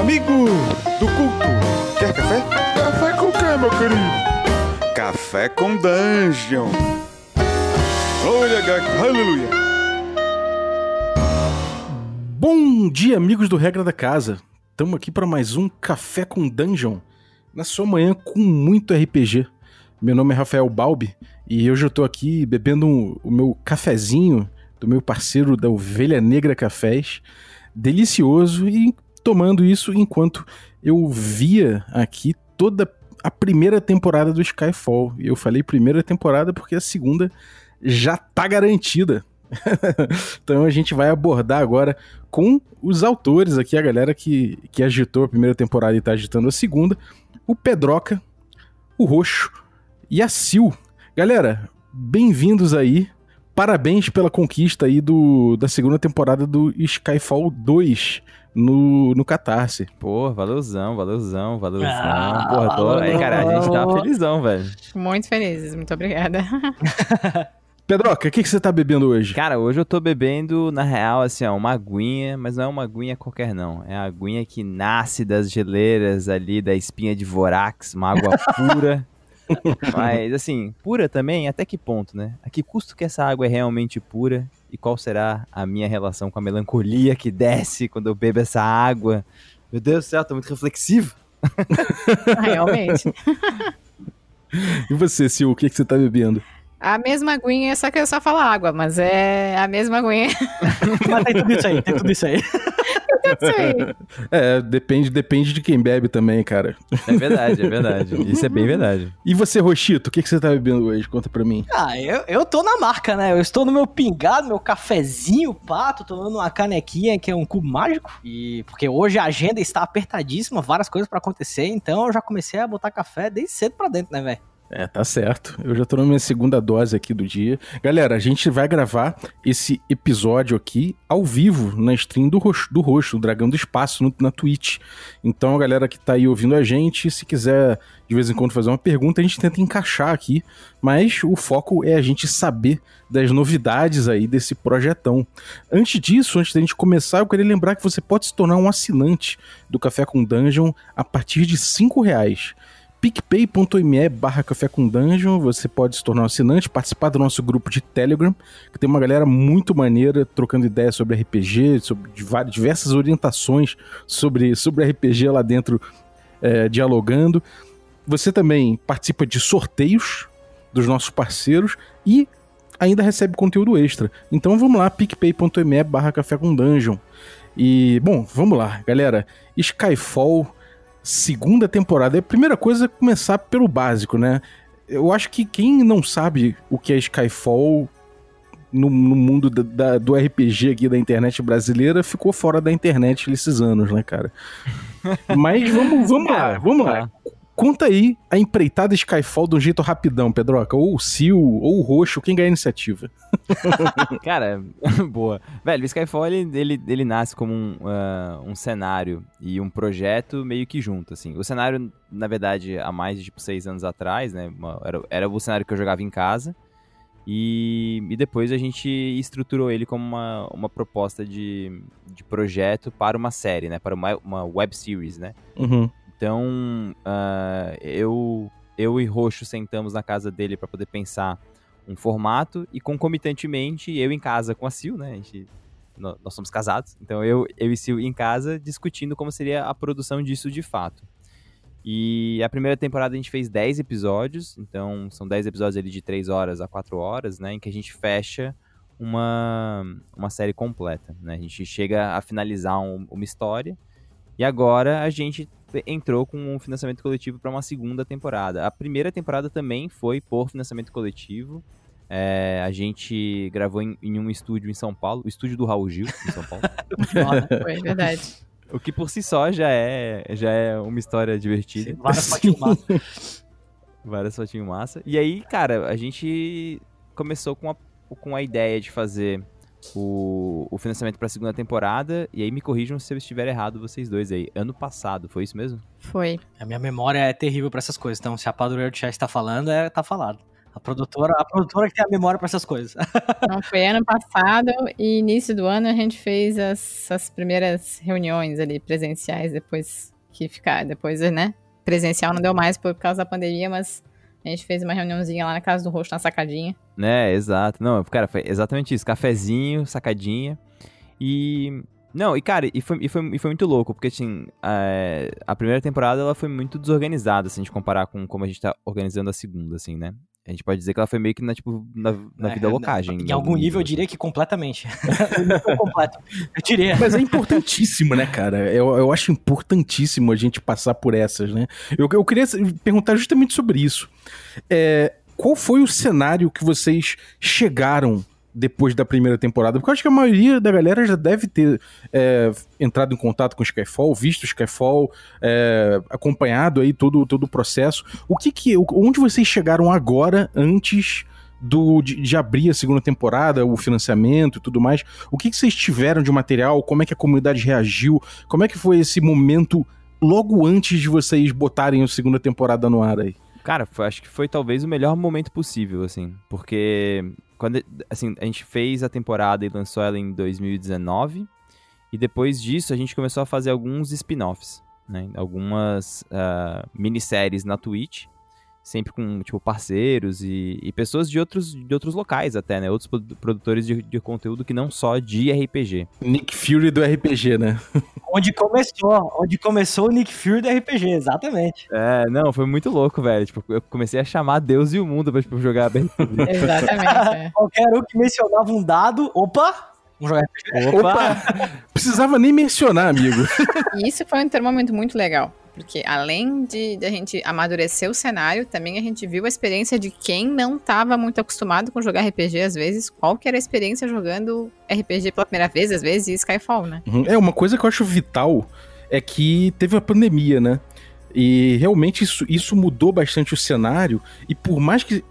Amigo do culto, quer café? Café com quê, meu querido? Café com Dungeon. Olha, gato, aleluia. Bom dia, amigos do Regra da Casa. Estamos aqui para mais um Café com Dungeon, na sua manhã com muito RPG. Meu nome é Rafael Balbi e hoje eu estou aqui bebendo um- o meu cafezinho do meu parceiro da Ovelha Negra Cafés, delicioso, e tomando isso enquanto eu via aqui toda a primeira temporada do Skyfall. E eu falei primeira temporada porque a segunda já tá garantida. então a gente vai abordar agora com os autores aqui, a galera que, que agitou a primeira temporada e tá agitando a segunda, o Pedroca, o Roxo e a Sil. Galera, bem-vindos aí. Parabéns pela conquista aí do, da segunda temporada do Skyfall 2 no, no Catarse. Pô, valeuzão, valeuzão, valeuzão. Ah, Porra, tô... valeu. Aí, cara, a gente tá felizão, velho. Muito felizes, muito obrigada. Pedroca, o que, que você tá bebendo hoje? Cara, hoje eu tô bebendo, na real, assim, ó, uma aguinha, mas não é uma aguinha qualquer, não. É a aguinha que nasce das geleiras ali, da espinha de Vorax, uma água pura. mas, assim, pura também, até que ponto, né? A que custo que essa água é realmente pura? E qual será a minha relação com a melancolia que desce quando eu bebo essa água? Meu Deus do céu, tô muito reflexivo. Realmente. E você, Sil, o que, que você tá bebendo? A mesma aguinha, só que eu só falo água, mas é a mesma aguinha. Mas tem tudo isso aí, tem tudo isso aí. É, depende, depende de quem bebe também, cara. É verdade, é verdade. Isso é bem verdade. E você, Roxito, o que, que você tá bebendo hoje? Conta pra mim. Ah, eu, eu tô na marca, né? Eu estou no meu pingado, meu cafezinho, pá, tô tomando uma canequinha que é um cubo mágico. E porque hoje a agenda está apertadíssima, várias coisas pra acontecer, então eu já comecei a botar café desde cedo pra dentro, né, velho? É, tá certo. Eu já tô na minha segunda dose aqui do dia. Galera, a gente vai gravar esse episódio aqui ao vivo na stream do Roxo, do, Roxo, do Dragão do Espaço, no- na Twitch. Então, a galera que tá aí ouvindo a gente, se quiser de vez em quando fazer uma pergunta, a gente tenta encaixar aqui. Mas o foco é a gente saber das novidades aí desse projetão. Antes disso, antes da gente começar, eu queria lembrar que você pode se tornar um assinante do Café com Dungeon a partir de 5 reais picpay.me barra café com dungeon, você pode se tornar um assinante, participar do nosso grupo de Telegram, que tem uma galera muito maneira trocando ideias sobre RPG, sobre diversas orientações sobre, sobre RPG lá dentro, é, dialogando. Você também participa de sorteios dos nossos parceiros e ainda recebe conteúdo extra. Então vamos lá, picpay.me barra café com dungeon. E, bom, vamos lá, galera. Skyfall segunda temporada. A primeira coisa é começar pelo básico, né? Eu acho que quem não sabe o que é Skyfall no, no mundo da- da- do RPG aqui da internet brasileira ficou fora da internet esses anos, né, cara? Mas vamos, vamos lá, vamos lá. Conta aí a empreitada Skyfall de um jeito rapidão, Pedroca. Ou o Sil, ou o Roxo, quem ganha a iniciativa. Cara, boa. Velho, o Skyfall, ele, ele, ele nasce como um, ah, um cenário e um projeto meio que junto, assim. O cenário, na verdade, há mais de, tipo, seis anos atrás, né? era, era o cenário que eu jogava em casa. E, e depois a gente estruturou ele como uma, uma proposta de, de projeto para uma série, né? Para uma, uma web series, né? Uhum. Então, ah, eu, eu e Roxo sentamos na casa dele para poder pensar um formato e concomitantemente eu em casa com a Sil, né? A gente, nó- nós somos casados, então eu, eu e Sil em casa discutindo como seria a produção disso de fato. E a primeira temporada a gente fez 10 episódios, então são 10 episódios ali de 3 horas a 4 horas, né? Em que a gente fecha uma, uma série completa, né? A gente chega a finalizar um- uma história e agora a gente entrou com um financiamento coletivo para uma segunda temporada. A primeira temporada também foi por financiamento coletivo. É, a gente gravou em, em um estúdio em São Paulo, o estúdio do Raul Gil, em São Paulo. Foi verdade. o que por si só já é, já é uma história divertida. Várias fotinhas massas. Várias fotinhas massa. E aí, cara, a gente começou com a, com a ideia de fazer o, o financiamento pra segunda temporada. E aí me corrijam se eu estiver errado, vocês dois aí. Ano passado, foi isso mesmo? Foi. A minha memória é terrível pra essas coisas, então se a Padroeira do Chat tá falando, é, tá falado. A produtora, a produtora que tem a memória para essas coisas. Não, foi ano passado e início do ano a gente fez as, as primeiras reuniões ali presenciais depois que ficar, depois, né? Presencial não deu mais por causa da pandemia, mas a gente fez uma reuniãozinha lá na casa do rosto, na sacadinha. Né, exato. Não, cara, foi exatamente isso. Cafezinho, sacadinha. E. Não, e cara, e foi, e foi, e foi muito louco, porque assim, a, a primeira temporada ela foi muito desorganizada, se a gente comparar com como a gente tá organizando a segunda, assim, né? A gente pode dizer que ela foi meio que na, tipo, na, na É, vida locagem. Em algum nível eu assim. diria que completamente. Nível completo. Eu diria. Mas é importantíssimo, né, cara? Eu, eu acho importantíssimo a gente passar por essas, né? Eu, eu queria perguntar justamente sobre isso. É, qual foi o cenário que vocês chegaram depois da primeira temporada? Porque eu acho que a maioria da galera já deve ter é, entrado em contato com Skyfall, visto Skyfall, é, acompanhado aí todo, todo o processo. O que que, onde vocês chegaram agora, antes do, de, de abrir a segunda temporada, o financiamento e tudo mais? O que, que vocês tiveram de material? Como é que a comunidade reagiu? Como é que foi esse momento logo antes de vocês botarem a segunda temporada no ar aí? Cara, foi- acho que foi talvez o melhor momento possível, assim. Porque quando assim, a gente fez a temporada e lançou ela em 2019. E depois disso a gente começou a fazer alguns spin-offs, né? Algumas ah, minisséries na Twitch. Sempre com, tipo, parceiros e, e pessoas de outros, de outros locais até, né? Outros produ- produtores de, de conteúdo que não só de RPG. Nick Fury do RPG, né? Onde começou, onde começou o Nick Fury do RPG, exatamente. É, não, foi muito louco, velho. Tipo, eu comecei a chamar Deus e o mundo pra tipo, jogar RPG. Exatamente. é. Qualquer um que mencionava um dado, opa, vamos jogar RPG. Opa! Precisava nem mencionar, amigo. E isso foi um termômetro muito legal. Porque além de, de a gente amadurecer o cenário, também a gente viu a experiência de quem não estava muito acostumado com jogar RPG, às vezes, qual que era a experiência jogando RPG pela primeira vez, às vezes, e Skyfall, né? Uhum. É, uma coisa que eu acho vital é que teve a pandemia, né? E realmente isso, isso mudou bastante o cenário. E por mais que.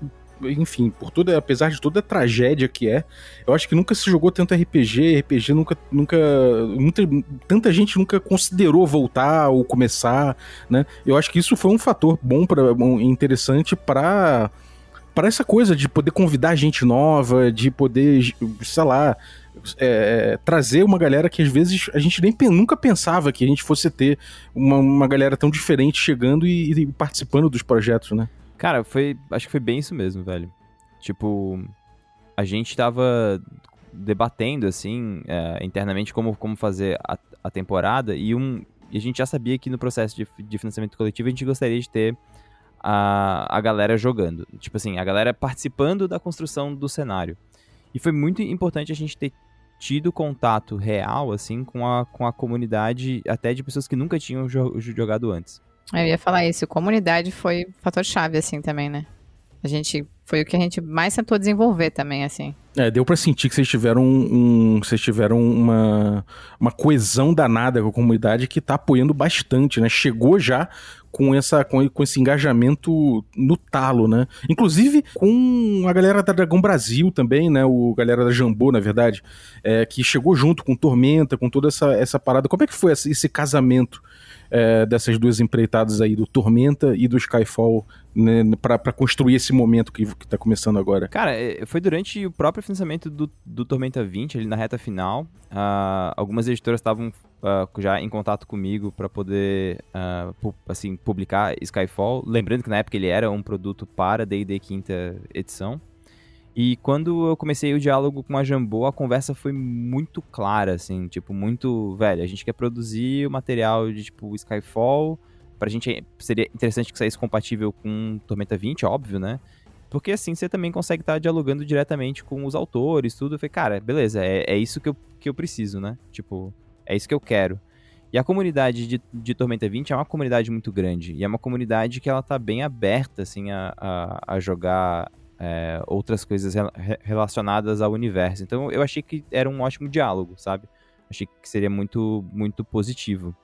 Enfim, por toda, apesar de toda a tragédia que é, eu acho que nunca se jogou tanto RPG, RPG nunca, nunca, muita, tanta gente nunca considerou voltar ou começar, né? Eu acho que isso foi um fator bom para interessante para para essa coisa de poder convidar gente nova, de poder, sei lá, é, trazer uma galera que às vezes a gente nem nunca pensava que a gente fosse ter uma, uma galera tão diferente chegando e, e participando dos projetos, né? Cara, foi. Acho que foi bem isso mesmo, velho. Tipo, a gente tava debatendo, assim, é, internamente como, como fazer a, a temporada e um. E a gente já sabia que no processo de, de financiamento coletivo a gente gostaria de ter a, a galera jogando. Tipo assim, a galera participando da construção do cenário. E foi muito importante a gente ter tido contato real, assim, com a, com a comunidade, até de pessoas que nunca tinham jo- jogado antes. Eu ia falar isso, comunidade foi fator chave, assim, também, né? A gente, foi o que a gente mais tentou desenvolver também, assim. É, deu pra sentir que vocês tiveram um, vocês tiveram uma, uma coesão danada com a comunidade que tá apoiando bastante, né? Chegou já com essa com, com esse engajamento no talo, né? Inclusive com a galera da Dragão Brasil também, né? O galera da Jambô, na verdade, é, que chegou junto com Tormenta, com toda essa, essa parada. Como é que foi esse casamento é, dessas duas empreitadas aí, do Tormenta e do Skyfall, né, pra construir esse momento que, que tá começando agora? Cara, é, foi durante o próprio financiamento do, do Tormenta 20, ali na reta final. ah, algumas editoras estavam ah, já em contato comigo para poder ah, pu- assim, publicar Skyfall. Lembrando que na época ele era um produto para D&D quinta edição. E quando eu comecei o diálogo com a Jambô, a conversa foi muito clara, assim, tipo, muito, velho, a gente quer produzir o material de, tipo, Skyfall, pra gente seria interessante que saísse compatível com Tormenta 20, óbvio, né? Porque assim você também consegue estar dialogando diretamente com os autores, tudo. Eu falei, cara, beleza, é, é isso que eu, que eu preciso, né? Tipo, é isso que eu quero. E a comunidade de, de Tormenta 20 é uma comunidade muito grande. E é uma comunidade que ela tá bem aberta, assim, a, a, a jogar é, outras coisas re- relacionadas ao universo. Então eu achei que era um ótimo diálogo, sabe? Achei que seria muito, muito positivo.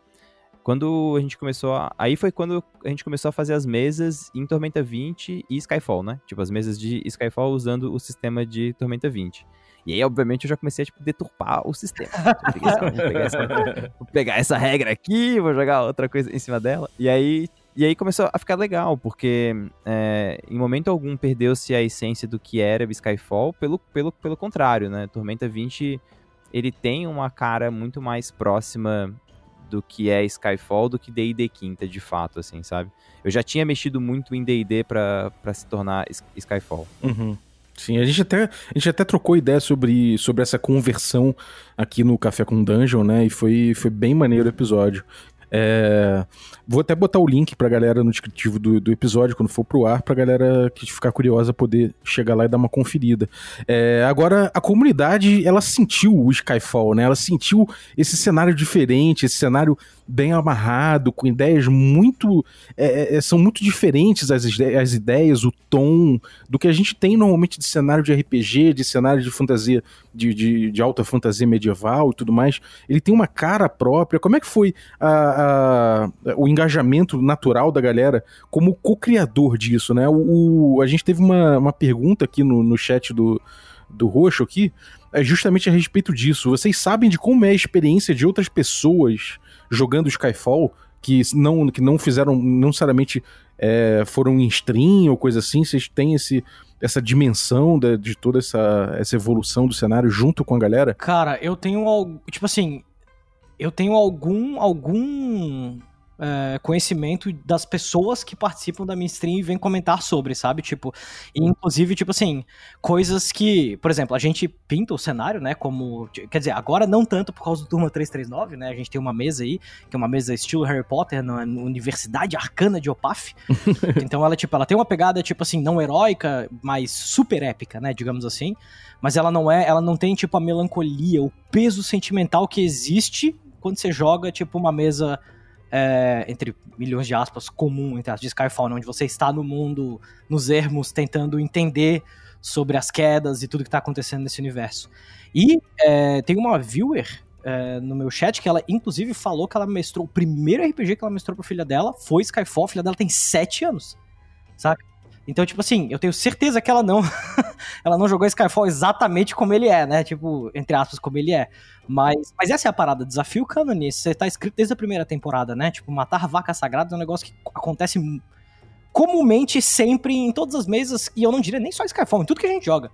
Quando a gente começou a... Aí foi quando a gente começou a fazer as mesas em Tormenta 20 e Skyfall, né? Tipo, as mesas de Skyfall usando o sistema de Tormenta 20. E aí, obviamente, eu já comecei a tipo, deturpar o sistema. Eu peguei essa- vou, pegar essa, vou pegar essa regra aqui, vou jogar outra coisa em cima dela. E aí, E aí começou a ficar legal, porque é, em momento algum perdeu-se a essência do que era Skyfall, pelo, pelo, pelo contrário, né? Tormenta 20, ele tem uma cara muito mais próxima do que é Skyfall do que D&D quinta, de fato, assim, sabe? Eu já tinha mexido muito em D&D pra se tornar Skyfall. Uhum. Sim, a gente até, a gente até trocou ideia sobre, sobre essa conversão aqui no Café com Dungeon, né? E foi, foi bem maneiro o episódio. É, vou até botar o link pra galera no descritivo do, do episódio, quando for pro ar, pra galera que ficar curiosa poder chegar lá e dar uma conferida. É, agora, a comunidade, ela sentiu o Skyfall, né? Ela sentiu esse cenário diferente, esse cenário bem amarrado, com ideias muito. É, é, são muito diferentes as, as ideias, o tom, do que a gente tem normalmente de cenário de RPG, de cenário de fantasia, de, de, de alta fantasia medieval e tudo mais. Ele tem uma cara própria. Como é que foi a, a, o engajamento natural da galera como co-criador disso, né? O, o, a gente teve uma, uma pergunta aqui no, no chat do, do Roxo aqui, é justamente a respeito disso. Vocês sabem de como é a experiência de outras pessoas jogando Skyfall que não, que não fizeram, não necessariamente é, foram em stream ou coisa assim, vocês têm esse, essa dimensão de, de toda essa, essa evolução do cenário junto com a galera? Cara, eu tenho algo, tipo assim, eu tenho algum, algum é, conhecimento das pessoas que participam da minha stream e vêm comentar sobre, sabe? Tipo, e inclusive, tipo assim, coisas que, por exemplo, a gente pinta o cenário, né? Como. Quer dizer, agora não tanto por causa do Turma 339, né? A gente tem uma mesa aí, que é uma mesa estilo Harry Potter, na Universidade Arcana de Opaf. então ela, tipo, ela tem uma pegada, tipo assim, não heróica, mas super épica, né? Digamos assim. Mas ela não é, ela não tem, tipo, a melancolia, o peso sentimental que existe quando você joga, tipo, uma mesa é, entre milhões de aspas, comum, entre as de Skyfall, onde você está no mundo, nos ermos, tentando entender sobre as quedas e tudo que está acontecendo nesse universo. E é, tem uma viewer é, no meu chat que ela, inclusive, falou que ela mestrou, o primeiro RPG que ela mestrou pra filha dela foi Skyfall, a filha dela tem 7 anos, saca? Então, tipo assim, eu tenho certeza que ela não ela não jogou Skyfall exatamente como ele é, né? Tipo, entre aspas, como ele é. Mas, mas essa é a parada, desafio canon nisso. Você tá escrito desde a primeira temporada, né? Tipo, matar vacas sagradas é um negócio que acontece comumente sempre em todas as mesas, e eu não diria nem só Skyfall, em tudo que a gente joga.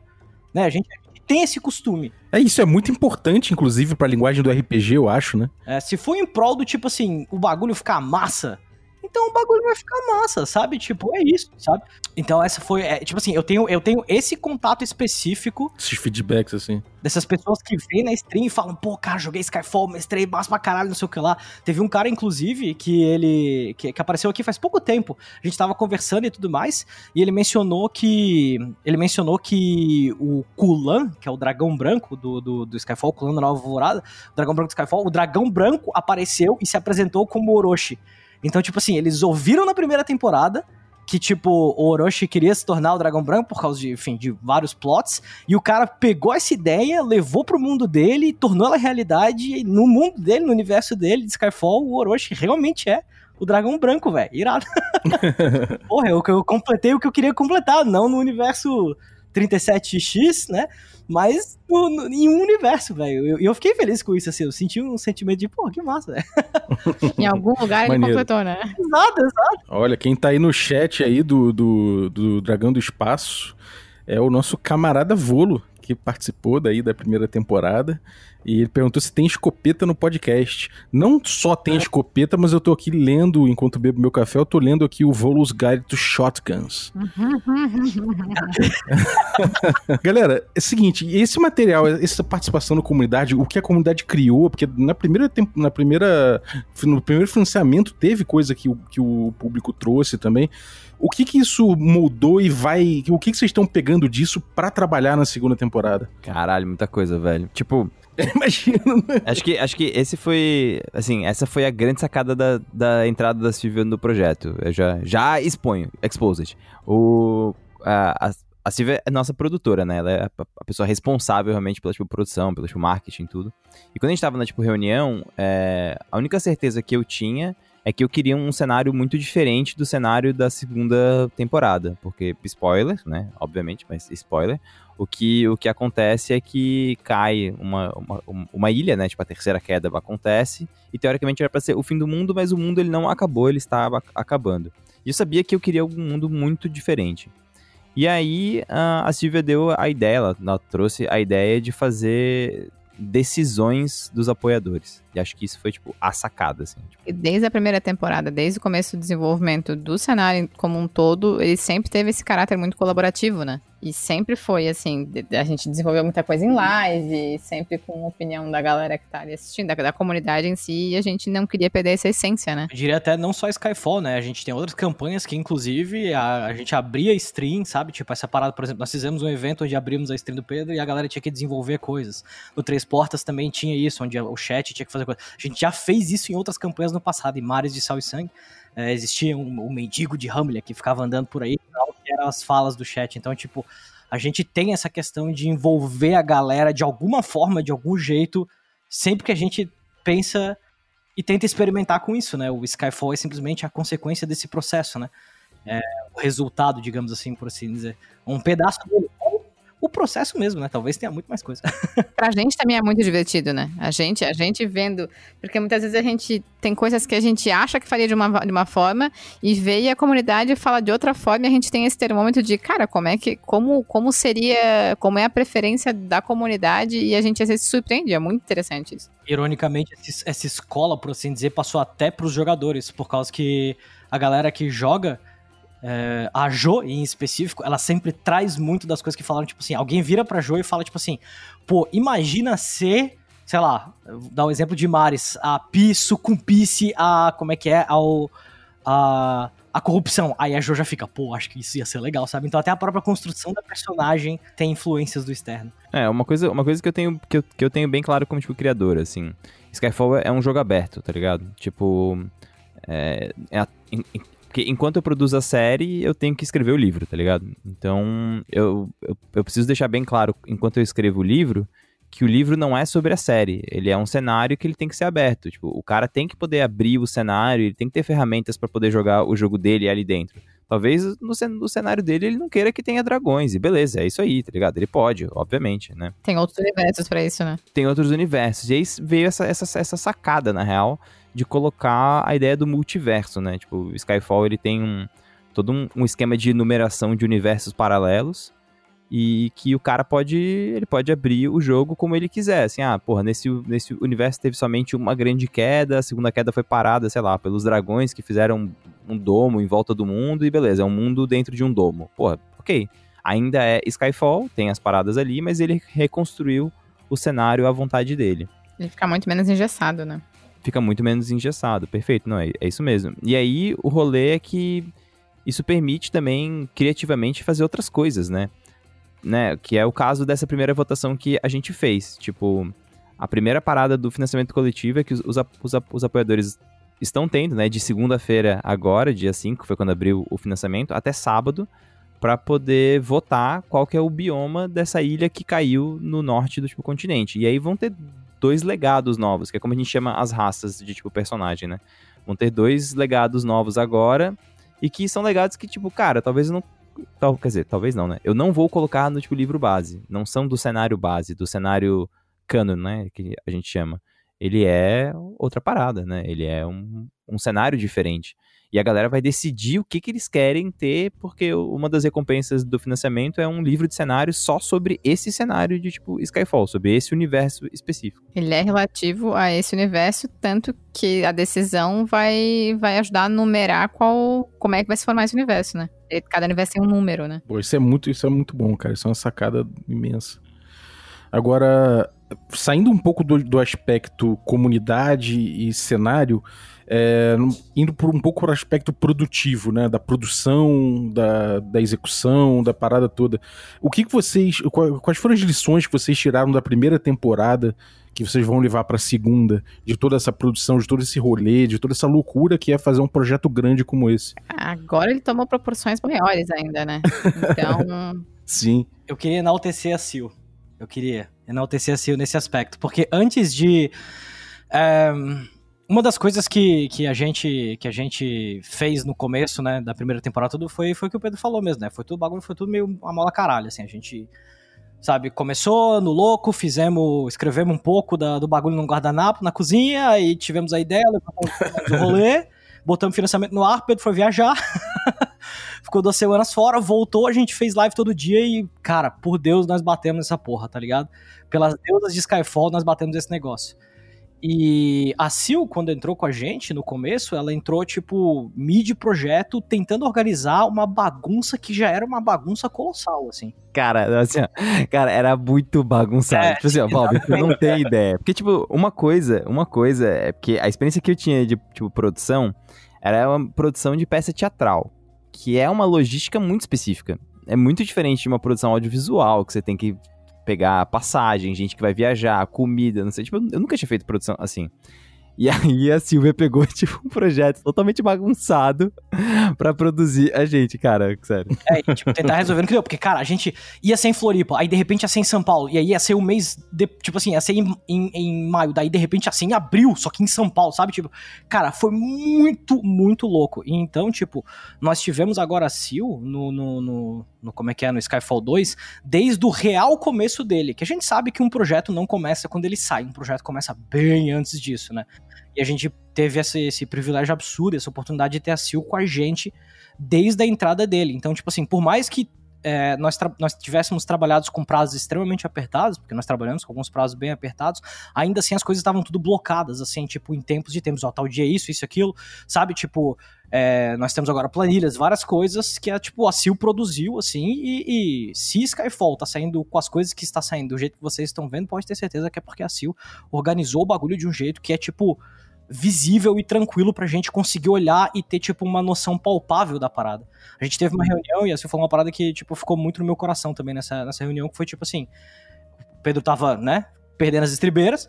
Né? A gente tem esse costume. É isso, é muito importante, inclusive, pra linguagem do RPG, eu acho, né? É, se for em prol do tipo assim, o bagulho ficar massa, então o bagulho vai ficar massa, sabe? Tipo, é isso, sabe? Então essa foi, é, tipo assim, eu tenho, eu tenho esse contato específico. Esses feedbacks, assim. Dessas pessoas que vêm na stream e falam, pô, cara, joguei Skyfall, mestrei massa pra caralho, não sei o que lá. Teve um cara, inclusive, que ele, que, que apareceu aqui faz pouco tempo. A gente tava conversando e tudo mais, e ele mencionou que, ele mencionou que o Kulan, que é o dragão branco do, do, do Skyfall, Kulan da Nova Alvorada, o dragão branco do Skyfall, o dragão branco apareceu e se apresentou como Orochi. Então, tipo assim, eles ouviram na primeira temporada que, tipo, o Orochi queria se tornar o Dragão Branco por causa de, enfim, de vários plots, e o cara pegou essa ideia, levou pro mundo dele, tornou ela realidade, e no mundo dele, no universo dele, de Skyfall, o Orochi realmente é o Dragão Branco, velho. Irado. Porra, eu, eu completei o que eu queria completar, não no universo 37X, né? Mas no, no, em um universo, velho. E eu, eu, fiquei feliz com isso, assim. Eu senti um sentimento de, pô, que massa, velho. em algum lugar ele completou, né? Exato, exato. Olha, quem tá aí no chat aí do, do, do Dragão do Espaço é o nosso camarada Volo, que participou daí da primeira temporada. E ele perguntou se tem escopeta no podcast. Não só tem escopeta, mas eu tô aqui lendo, enquanto bebo meu café, eu tô lendo aqui o Volus Guide to Shotguns. Galera, é o seguinte, esse material, essa participação na comunidade, o que a comunidade criou, porque na primeira, na primeira no primeiro financiamento teve coisa que, que o público trouxe também. O que que isso moldou e vai. O que que vocês estão pegando disso para trabalhar na segunda temporada? Caralho, muita coisa, velho. Tipo, Imagina. Né? Acho que, acho que esse foi. Assim, essa foi a grande sacada da, da entrada da Silvia no projeto. Eu já, já exponho, Exposed. O, a, a, a Silvia é nossa produtora, né? Ela é a, a pessoa responsável realmente pela tipo, produção, pelo tipo, marketing e tudo. E quando a gente tava na tipo, reunião, é, a única certeza que eu tinha é que eu queria um cenário muito diferente do cenário da segunda temporada, porque spoiler, né? Obviamente, mas spoiler. O que, o que acontece é que cai uma, uma, uma ilha, né? Tipo, a terceira queda acontece, e teoricamente era para ser o fim do mundo, mas o mundo ele não acabou, ele estava acabando. E eu sabia que eu queria um mundo muito diferente. E aí a Silvia deu a ideia, ela, ela trouxe a ideia de fazer decisões dos apoiadores. E acho que isso foi, tipo, a sacada, assim. Tipo. Desde a primeira temporada, desde o começo do desenvolvimento do cenário como um todo, ele sempre teve esse caráter muito colaborativo, né? E sempre foi assim, a gente desenvolveu muita coisa em live, sempre com a opinião da galera que tá ali assistindo, da, da, comunidade em si, e a gente não queria perder essa essência, né? Eu diria até não só Skyfall, né? A gente tem outras campanhas que, inclusive, a, a gente abria stream, sabe? Tipo, essa parada, por exemplo, nós fizemos um evento onde abrimos a stream do Pedro e a galera tinha que desenvolver coisas. No Três Portas também tinha isso, onde o chat tinha que fazer coisas. A gente já fez isso em outras campanhas no passado, em Mares de Sal e Sangue. É, existia um, um, mendigo de Hamlet que ficava andando por aí, que eram as falas do chat. Então, tipo, a gente tem essa questão de envolver a galera de alguma forma, de algum jeito, sempre que a gente pensa e tenta experimentar com isso, né? O Skyfall é simplesmente a consequência desse processo, né? É, o resultado, digamos assim, por assim dizer. Um pedaço dele o processo mesmo, né? Talvez tenha muito mais coisa. pra gente também é muito divertido, né? A gente, a gente vendo, porque muitas vezes a gente tem coisas que a gente acha que faria de uma, de uma forma e vê e a comunidade fala de outra forma e a gente tem esse termômetro de, cara, como é que, como, como seria, como é a preferência da comunidade e a gente às vezes se surpreende, é muito interessante isso. Ironicamente, essa escola, por assim dizer, passou até pros jogadores, por causa que a galera que joga é, a Jo, em específico, ela sempre traz muito das coisas que falaram, tipo assim, alguém vira pra Jo e fala, tipo assim, pô, imagina ser, sei lá, o um exemplo de Mares, a Pi sucumbisse a, como é que é, ao, a, a corrupção. Aí a Jo já fica, pô, acho que isso ia ser legal, sabe? Então até a própria construção da personagem tem influências do externo. É, uma coisa, uma coisa que eu tenho que eu, que eu tenho bem claro como, tipo, criador, assim, Skyfall é um jogo aberto, tá ligado? Tipo, é, é, porque enquanto eu produzo a série, eu tenho que escrever o livro, tá ligado? Então, eu, eu, eu, preciso deixar bem claro, enquanto eu escrevo o livro, que o livro não é sobre a série. Ele é um cenário que ele tem que ser aberto. Tipo, o cara tem que poder abrir o cenário, ele tem que ter ferramentas para poder jogar o jogo dele ali dentro. Talvez no, cenário dele ele não queira que tenha dragões, e beleza, é isso aí, tá ligado? Ele pode, obviamente, né? Tem outros universos para isso, né? Tem outros universos. E aí veio essa, essa, essa sacada, na real, de colocar a ideia do multiverso, né? Tipo, Skyfall ele tem um todo um, um, esquema de numeração de universos paralelos e que o cara pode ele pode abrir o jogo como ele quiser, assim, ah, porra, nesse, nesse universo teve somente uma grande queda, a segunda queda foi parada, sei lá, pelos dragões que fizeram um domo em volta do mundo e beleza, é um mundo dentro de um domo. Porra, ok. Ainda é Skyfall, tem as paradas ali, mas ele reconstruiu o cenário à vontade dele. Ele fica muito menos engessado, né? Fica muito menos engessado. Perfeito, não, é, é isso mesmo. E aí o rolê é que isso permite também criativamente fazer outras coisas, né? né? Que é o caso dessa primeira votação que a gente fez. Tipo, a primeira parada do financiamento coletivo é que os, os, os apoiadores estão tendo, né? De segunda-feira agora, dia 5, foi quando abriu o financiamento, até sábado, para poder votar qual que é o bioma dessa ilha que caiu no norte do tipo continente. E aí vão ter dois legados novos, que é como a gente chama as raças de tipo personagem, né? Vão ter dois legados novos agora e que são legados que tipo, cara, talvez não tal, quer dizer, talvez não, né? Eu não vou colocar no tipo livro base, não são do cenário base, do cenário canon, né, que a gente chama. Ele é outra parada, né? Ele é um, um cenário diferente. E a galera vai decidir o que, que eles querem ter, porque uma das recompensas do financiamento é um livro de cenário só sobre esse cenário de tipo Skyfall, sobre esse universo específico. Ele é relativo a esse universo, tanto que a decisão vai, vai ajudar a numerar qual, como é que vai se formar esse universo, né? Cada universo tem um número, né? Pô, isso é muito, isso é muito bom, cara. Isso é uma sacada imensa. Agora, saindo um pouco do, do aspecto comunidade e cenário, é, indo por um pouco para o aspecto produtivo, né, da produção, da, da execução, da parada toda. O que, que vocês, quais foram as lições que vocês tiraram da primeira temporada que vocês vão levar para a segunda, de toda essa produção, de todo esse rolê, de toda essa loucura que é fazer um projeto grande como esse? Agora ele tomou proporções maiores ainda, né? Então. Sim. Eu queria enaltecer a Sil. Eu queria enaltecer a Sil nesse aspecto. Porque antes de. Um, Uma das coisas que, que, a gente, que a gente fez no começo, né, da primeira temporada, tudo foi, foi o que o Pedro falou mesmo, né? Foi tudo bagulho, foi tudo meio a mola caralho, assim. A gente, sabe, começou no louco, fizemos, escrevemos um pouco da, do bagulho no guardanapo, na cozinha, aí tivemos a ideia, levantamos o rolê, botamos financiamento no ar, Pedro foi viajar, ficou duas semanas fora, voltou, a gente fez live todo dia e, cara, por Deus, nós batemos nessa porra, tá ligado? Pelas deusas de Skyfall, nós batemos esse negócio. E a Sil, quando entrou com a gente no começo, ela entrou, tipo, mid projeto, tentando organizar uma bagunça que já era uma bagunça colossal, assim. Cara, assim, cara, era muito bagunçado. É, tipo assim, ó, Bob, tu não tem ideia. Porque, tipo, uma coisa, uma coisa é porque a experiência que eu tinha de, tipo, produção era uma produção de peça teatral, que é uma logística muito específica. É muito diferente de uma produção audiovisual, que você tem que pegar passagem, gente que vai viajar, comida, não sei. Tipo, eu nunca tinha feito produção assim. E aí a Silvia pegou, tipo, um projeto totalmente bagunçado pra produzir a gente, cara, sério. É, tipo, tentar resolver no que deu, porque, cara, a gente ia ser em Floripa, aí de repente ia ser em São Paulo, e aí ia ser o mês, de, tipo assim, ia ser em, em, em, maio, daí de repente ia ser em abril, só que em São Paulo, sabe? Tipo, cara, foi muito, muito louco. E então, tipo, nós tivemos agora a Sil no, no, no, no como é que é, no Skyfall 2, desde o real começo dele, que a gente sabe que um projeto não começa quando ele sai, um projeto começa bem antes disso, né? E a gente teve esse, esse privilégio absurdo, essa oportunidade de ter a Sil com a gente desde a entrada dele. Então, tipo assim, por mais que é, nós, nós tivéssemos trabalhado com prazos extremamente apertados, porque nós trabalhamos com alguns prazos bem apertados, ainda assim as coisas estavam tudo blocadas, assim, tipo, em tempos de tempos, ó, tal dia isso, isso, aquilo, sabe? Tipo, é, nós temos agora planilhas, várias coisas que a, tipo, a Sil produziu, assim, e, e, se Skyfall tá saindo com as coisas que está saindo do jeito que vocês estão vendo, pode ter certeza que é porque a Sil organizou o bagulho de um jeito que é, tipo, visível e tranquilo pra gente conseguir olhar e ter, tipo, uma noção palpável da parada. A gente teve uma reunião e assim foi uma parada que, tipo, ficou muito no meu coração também nessa, nessa reunião, que foi tipo assim, o Pedro tava, né, perdendo as estribeiras,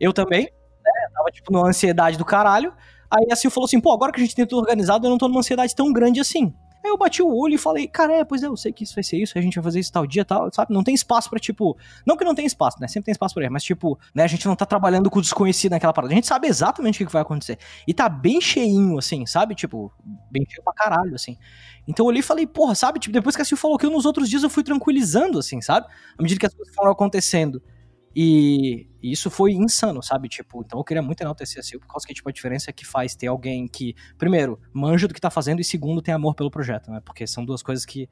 eu também, né, tava, tipo, numa ansiedade do caralho, aí a Sil falou assim, pô, agora que a gente tem tudo organizado, eu não tô numa ansiedade tão grande assim. Aí eu bati o olho e falei, cara, é, pois é, eu sei que isso vai ser isso, a gente vai fazer isso tal dia tal, sabe? Não tem espaço para tipo. Não que não tem espaço, né? Sempre tem espaço pra erro, mas tipo, né, a gente não tá trabalhando com o desconhecido naquela parada. A gente sabe exatamente o que vai acontecer. E tá bem cheinho, assim, sabe? Tipo, bem cheio pra caralho, assim. Então eu olhei e falei, porra, sabe? Tipo, depois que a Sil falou que eu nos outros dias eu fui tranquilizando, assim, sabe? À medida que as coisas foram acontecendo. E isso foi insano, sabe? Tipo, então eu queria muito enaltecer a Sil, por causa que, tipo, a diferença é que faz ter alguém que, primeiro, manja do que tá fazendo e, segundo, tem amor pelo projeto, né? Porque são duas coisas que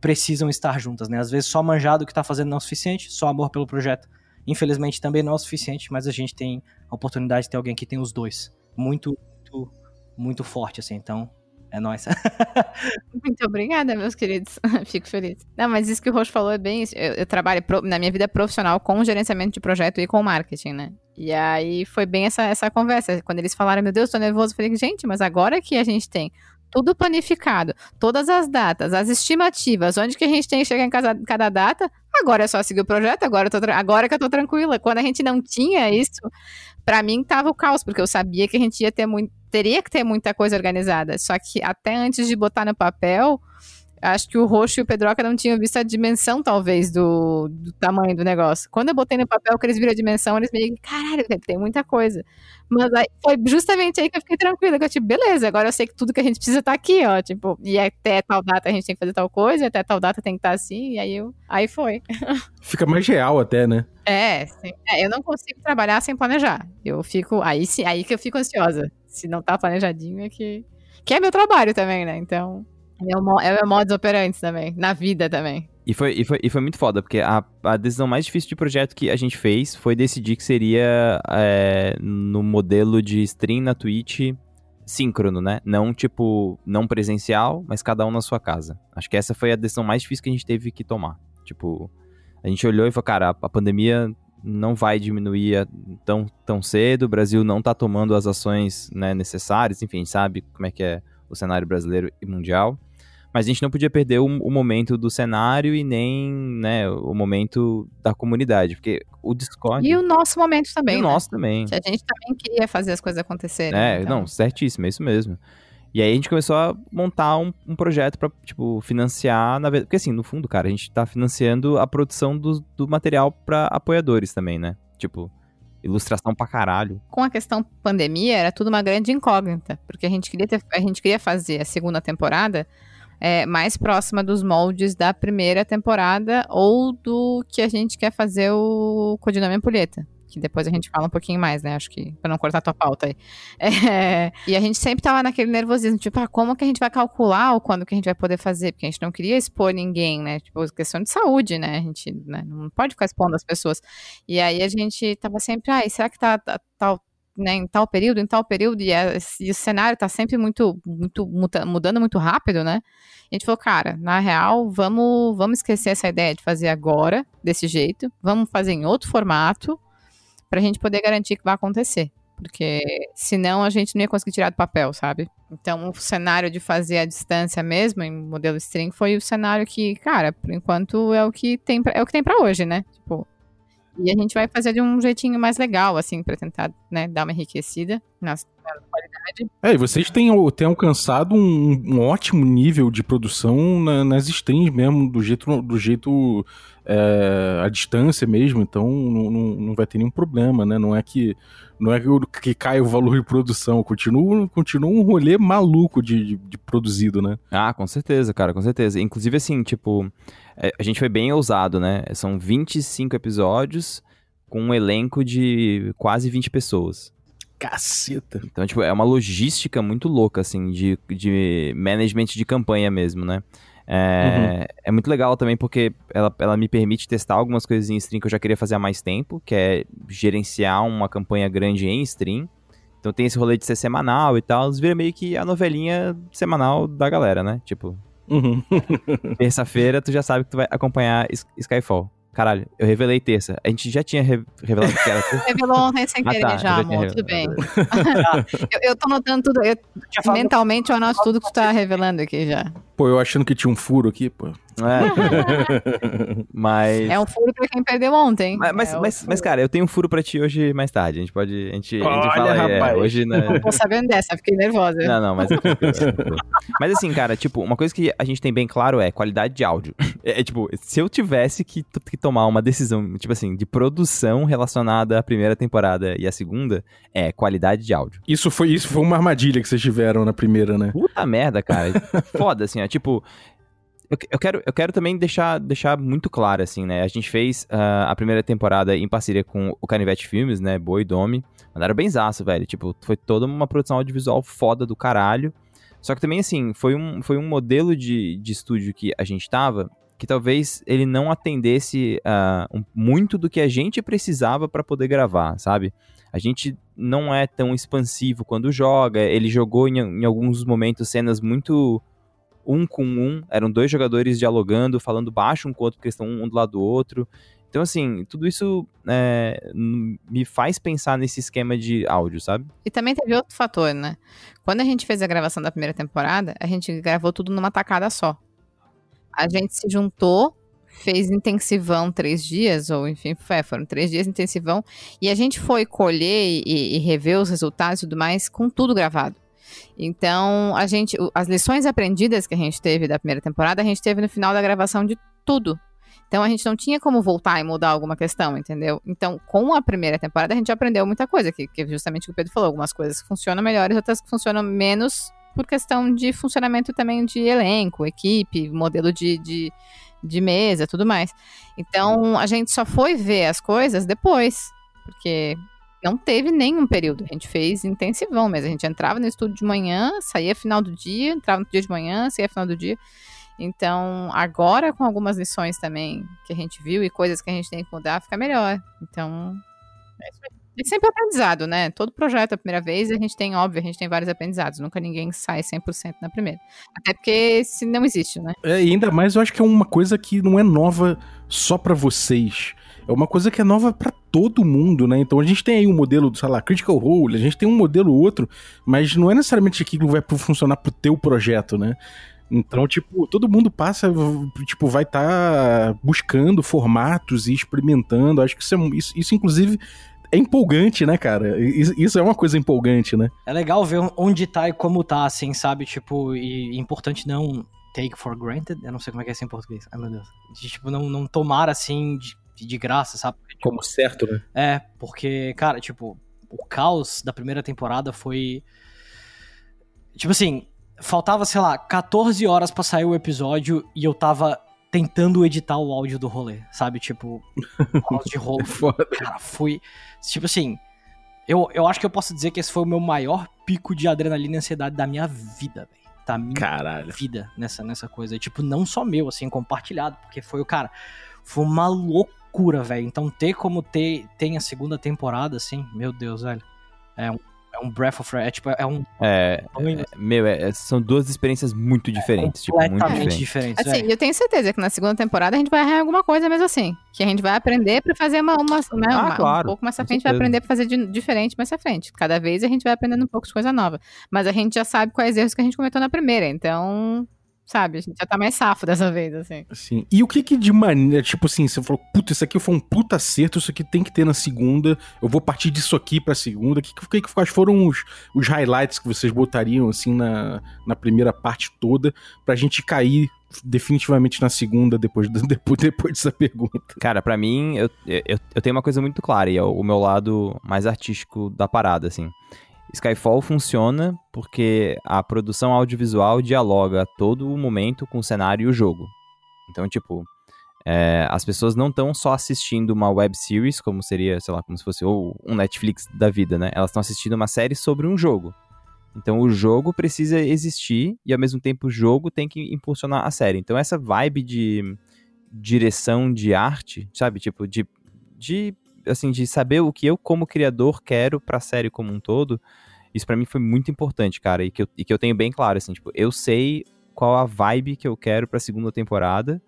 precisam estar juntas, né? Às vezes só manjar do que tá fazendo não é o suficiente, só amor pelo projeto, infelizmente, também não é o suficiente, mas a gente tem a oportunidade de ter alguém que tem os dois. Muito, muito, muito forte, assim. Então, é nóis. Muito obrigada, meus queridos. Fico feliz. Não, mas isso que o Roxo falou é bem isso. Eu, eu trabalho pro, na minha vida profissional com gerenciamento de projeto e com marketing, né? E aí foi bem essa, essa conversa. Quando eles falaram, meu Deus, tô nervoso, eu falei, gente, mas agora que a gente tem tudo planificado, todas as datas, as estimativas, onde que a gente tem que chegar em cada, cada data, agora é só seguir o projeto, agora, tô, agora que eu tô tranquila. Quando a gente não tinha isso, para mim tava o caos, porque eu sabia que a gente ia ter muito, teria que ter muita coisa organizada. Só que até antes de botar no papel, acho que o Roxo e o Pedroca não tinham visto a dimensão, talvez, do, do tamanho do negócio. Quando eu botei no papel que eles viram a dimensão, eles meio que, caralho, tem muita coisa. Mas aí, foi justamente aí que eu fiquei tranquila, que eu, tipo, beleza, agora eu sei que tudo que a gente precisa tá aqui, ó, tipo, e até tal data a gente tem que fazer tal coisa, até tal data tem que estar tá assim, e aí eu, aí foi. Fica mais real até, né? É, sim. É, eu não consigo trabalhar sem planejar. Eu fico, aí sim, aí que eu fico ansiosa. Se não tá planejadinho é que, que é meu trabalho também, né, então... É o, é o modus operandi também, na vida também. E foi, e foi, e foi muito foda, porque a, a decisão mais difícil de projeto que a gente fez foi decidir que seria é, no modelo de stream na Twitch síncrono, né? Não tipo, não presencial, mas cada um na sua casa. Acho que essa foi a decisão mais difícil que a gente teve que tomar. Tipo, a gente olhou e falou, cara, a, a pandemia não vai diminuir tão, tão cedo, o Brasil não tá tomando as ações né, necessárias, enfim, sabe como é que é o cenário brasileiro e mundial. Mas a gente não podia perder o, o, momento do cenário e nem né, o momento da comunidade, porque o Discord. E o nosso momento também. E o né? nosso também. Que a gente também queria fazer as coisas acontecerem. É, então. não, certíssimo, é isso mesmo. E aí a gente começou a montar um, um projeto para tipo, financiar, na verdade, porque assim, no fundo, cara, a gente tá financiando a produção do, do material para apoiadores também, né? Tipo, ilustração pra caralho. Com a questão pandemia, era tudo uma grande incógnita, porque a gente queria, ter, a gente queria fazer a segunda temporada é, mais próxima dos moldes da primeira temporada ou do que a gente quer fazer o Codinome Ampulheta. Que depois a gente fala um pouquinho mais, né? Acho que pra não cortar tua pauta aí. É, e a gente sempre tava naquele nervosismo, tipo, ah, como que a gente vai calcular o quando que a gente vai poder fazer? Porque a gente não queria expor ninguém, né? Tipo, questão de saúde, né? A gente né? não pode ficar expondo as pessoas. E aí a gente tava sempre, ah, será que tá, tá, tá né, em tal período, em tal período, e, é, e o cenário está sempre muito, muito mudando muito rápido, né? A gente falou, cara, na real, vamos, vamos esquecer essa ideia de fazer agora, desse jeito, vamos fazer em outro formato, para a gente poder garantir que vai acontecer. Porque senão a gente não ia conseguir tirar do papel, sabe? Então, o cenário de fazer a distância mesmo, em modelo string, foi o cenário que, cara, por enquanto é o que tem pra, é o que tem para hoje, né? Tipo, e a gente vai fazer de um jeitinho mais legal, assim, para tentar, né, dar uma enriquecida na qualidade. É, e vocês têm, têm alcançado um, um ótimo nível de produção na, nas strings mesmo, do jeito, do jeito é, à distância mesmo, então não, não, não, vai ter nenhum problema, né? Não é que não é que, que cai o valor de produção, continua, continua um rolê maluco de, de, de produzido, né? Ah, com certeza, cara, com certeza. Inclusive, assim, tipo, é, a gente foi bem ousado, né? São 25 episódios com um elenco de quase 20 pessoas. Caceta. Então, tipo, é uma logística muito louca, assim, de, de management de campanha mesmo, né? É, uhum. é muito legal também porque ela, ela me permite testar algumas coisas em stream que eu já queria fazer há mais tempo, que é gerenciar uma campanha grande em stream. Então tem esse rolê de ser semanal e tal, vira meio que a novelinha semanal da galera, né? Tipo, uhum. terça-feira tu já sabe que tu vai acompanhar Skyfall. Caralho, eu revelei terça. A gente já tinha re revelado que era terça. Revelou ontem sem querer ah, tá, já, amor. Tudo bem. eu, eu tô notando tudo. Eu, mentalmente eu anoto tudo que tu tá revelando aqui já. Pô, eu achando que tinha um furo aqui, pô. É. mas. É um furo pra quem perdeu ontem. Mas, mas, é mas, mas, cara, eu tenho um furo pra ti hoje mais tarde. A gente pode. A gente, Olha, a gente fala é, rapaz. É, hoje, né? Não tô sabendo dessa, fiquei nervosa. Não, não, mas. mas assim, cara, tipo, uma coisa que a gente tem bem claro é qualidade de áudio. É, é tipo, se eu tivesse que, que tomar uma decisão, tipo assim, de produção relacionada à primeira temporada e à segunda, é qualidade de áudio. Isso foi, isso foi uma armadilha que vocês tiveram na primeira, né? Puta merda, cara. Foda, assim, Tipo, eu, quero, eu quero também deixar, deixar muito claro, assim, né? A gente fez uh, a primeira temporada em parceria com o Canivete Filmes, né? Boi Dome. Mandaram benzaço, velho. Tipo, foi toda uma produção audiovisual foda do caralho. Só que também, assim, foi um, foi um modelo de, de estúdio que a gente tava que talvez ele não atendesse uh, um, muito do que a gente precisava para poder gravar, sabe? A gente não é tão expansivo quando joga. Ele jogou em, em alguns momentos cenas muito um com um, eram dois jogadores dialogando, falando baixo um com o outro, porque estão um do lado do outro. Então, assim, tudo isso é, me faz pensar nesse esquema de áudio, sabe? E também teve outro fator, né? Quando a gente fez a gravação da primeira temporada, a gente gravou tudo numa tacada só. A gente se juntou, fez intensivão três dias, ou enfim, foram três dias intensivão, e a gente foi colher e, e rever os resultados e tudo mais com tudo gravado. Então, a gente, as lições aprendidas que a gente teve da primeira temporada, a gente teve no final da gravação de tudo. Então a gente não tinha como voltar e mudar alguma questão, entendeu? Então, com a primeira temporada, a gente aprendeu muita coisa, que, que justamente o que o Pedro falou, algumas coisas que funcionam melhores, outras que funcionam menos por questão de funcionamento também de elenco, equipe, modelo de, de, de mesa, tudo mais. Então, a gente só foi ver as coisas depois, porque não teve nenhum período. A gente fez intensivão mesmo. A gente entrava no estúdio de manhã, saía final do dia, entrava no dia de manhã, saía final do dia. Então, agora com algumas lições também que a gente viu e coisas que a gente tem que mudar, fica melhor. Então, é sempre aprendizado, né? Todo projeto é a primeira vez, a gente tem, óbvio, a gente tem vários aprendizados. Nunca ninguém sai 100% na primeira. Até porque se não existe, né? É, ainda mais eu acho que é uma coisa que não é nova só para vocês. É uma coisa que é nova para todo mundo, né? Então a gente tem aí um modelo, sei lá, Critical Role, a gente tem um modelo outro, mas não é necessariamente aquilo que vai funcionar pro teu projeto, né? Então, tipo, todo mundo passa, tipo, vai estar tá buscando formatos e experimentando. Acho que isso, é, isso, isso, inclusive, é empolgante, né, cara? Isso é uma coisa empolgante, né? É legal ver onde tá e como tá, assim, sabe? Tipo, e importante não take for granted. Eu não sei como é que é isso em português. Ai, meu Deus. De, tipo, não, não tomar, assim, de, de graça, sabe? Como certo, né? É, porque, cara, tipo, o caos da primeira temporada foi. Tipo assim, faltava, sei lá, 14 horas pra sair o episódio e eu tava tentando editar o áudio do rolê, sabe? Tipo, o áudio de rolo. Foda. Cara, foi. Tipo assim. Eu, eu acho que eu posso dizer que esse foi o meu maior pico de adrenalina e ansiedade da minha vida, velho. Da minha Caralho. vida nessa, nessa coisa. E, tipo, não só meu, assim, compartilhado. Porque foi o cara. Foi uma loucura, velho. Então, ter como ter tem a segunda temporada, assim, meu Deus, velho. É um, é um breath of fresh. É tipo, é um É, é, meu, é- é- são duas experiências muito diferentes, tipo, muito completamente diferentes. diferente. Assim, eu tenho certeza que na segunda temporada a gente vai errar alguma coisa mesmo assim. Que a gente vai aprender pra fazer uma, uma, né, Ah, uma- claro, um pouco mais pra com frente, vai aprender pra fazer de- diferente mais pra frente. Cada vez a gente vai aprendendo um pouco de coisa nova. Mas a gente já sabe quais erros que a gente cometeu na primeira, então, sabe, a gente já tá mais safo dessa vez, assim. Sim. E o que que de maneira, tipo assim, você falou, puta, isso aqui foi um puta acerto, isso aqui tem que ter na segunda, eu vou partir disso aqui pra segunda. O que, que, que quais foram os, os highlights que vocês botariam, assim, na, na primeira parte toda, pra gente cair definitivamente na segunda depois, depois, depois dessa pergunta? Cara, pra mim, eu, eu, eu tenho uma coisa muito clara, e é o, o meu lado mais artístico da parada, assim. Skyfall funciona porque a produção audiovisual dialoga a todo momento com o cenário e o jogo. Então, tipo, é, as pessoas não estão só assistindo uma web series, como seria, sei lá, como se fosse ou um Netflix da vida, né? Elas estão assistindo uma série sobre um jogo. Então o jogo precisa existir e ao mesmo tempo o jogo tem que impulsionar a série. Então essa vibe de direção de arte, sabe? Tipo, de, de assim, de saber o que eu como criador quero pra série como um todo, isso pra mim foi muito importante, cara, e que, eu, e que eu tenho bem claro, assim, tipo, eu sei qual a vibe que eu quero pra segunda temporada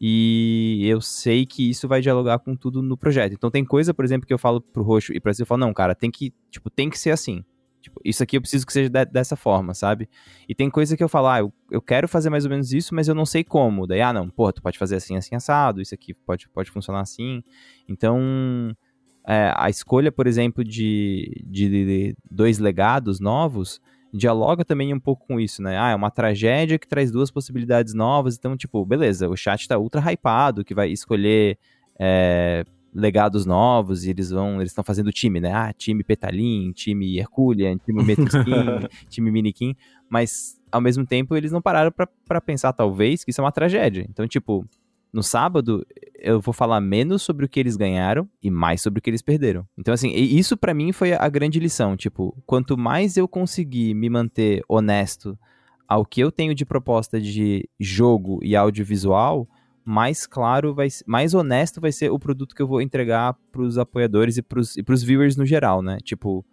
e eu sei que isso vai dialogar com tudo no projeto. Então tem coisa, por exemplo, que eu falo pro Roxo e pra você, eu falo, não, cara, tem que, tipo, tem que ser assim. Tipo, isso aqui eu preciso que seja de- dessa forma, sabe? E tem coisa que eu falo, ah, eu, eu quero fazer mais ou menos isso, mas eu não sei como. Daí, ah, não, pô, tu pode fazer assim, assim, assado, isso aqui pode, pode funcionar assim. Então, é, a escolha, por exemplo, de, de, de dois legados novos dialoga também um pouco com isso, né? Ah, é uma tragédia que traz duas possibilidades novas, então, tipo, beleza, o chat tá ultra hypado, que vai escolher é, legados novos e eles vão, eles estão fazendo time, né? Ah, time Petalin, time Herculean, time Metuskin, time Minikin, mas ao mesmo tempo eles não pararam pra pensar talvez que isso é uma tragédia. Então, tipo, no sábado eu vou falar menos sobre o que eles ganharam e mais sobre o que eles perderam. Então, assim, isso pra mim foi a grande lição. Tipo, quanto mais eu conseguir me manter honesto ao que eu tenho de proposta de jogo e audiovisual, mais claro vai mais honesto vai ser o produto que eu vou entregar pros apoiadores e pros, e pros viewers no geral, né? Tipo,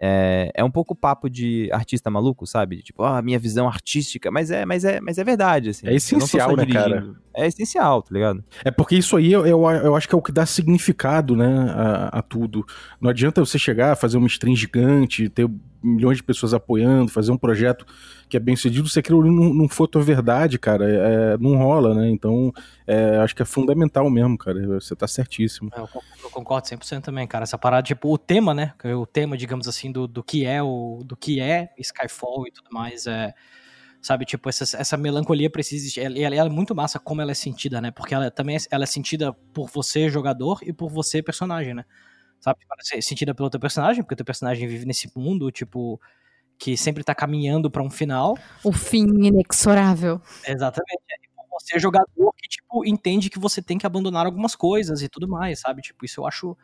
é, é um pouco papo de artista maluco, sabe? Tipo, ah, minha visão artística, mas é, mas é, mas é verdade, assim. É essencial, né, cara? É essencial, tá ligado? É porque isso aí eu, eu, eu acho que é o que dá significado, né, a, a tudo. Não adianta você chegar, fazer uma stream gigante, ter milhões de pessoas apoiando, fazer um projeto que é bem sucedido, se aquilo não, não for tua verdade, cara, é, não rola, né? Então, é, acho que é fundamental mesmo, cara. Você tá certíssimo. Eu con- eu concordo 100% também, cara. Essa parada, tipo, o tema, né? é O tema, digamos assim, do, do que é o do que é Skyfall e tudo mais, é sabe, tipo, essa, essa melancolia precisa. Ela, ela é muito massa como ela é sentida, né? Porque ela também é, ela é sentida por você, jogador, e por você, personagem, né? Sabe? Tipo, é sentida pelo teu personagem, porque o teu personagem vive nesse mundo, tipo, que sempre tá caminhando pra um final. O fim inexorável. Exatamente. E por você, jogador, que, tipo, entende que você tem que abandonar algumas coisas e tudo mais, sabe? Tipo, isso eu acho.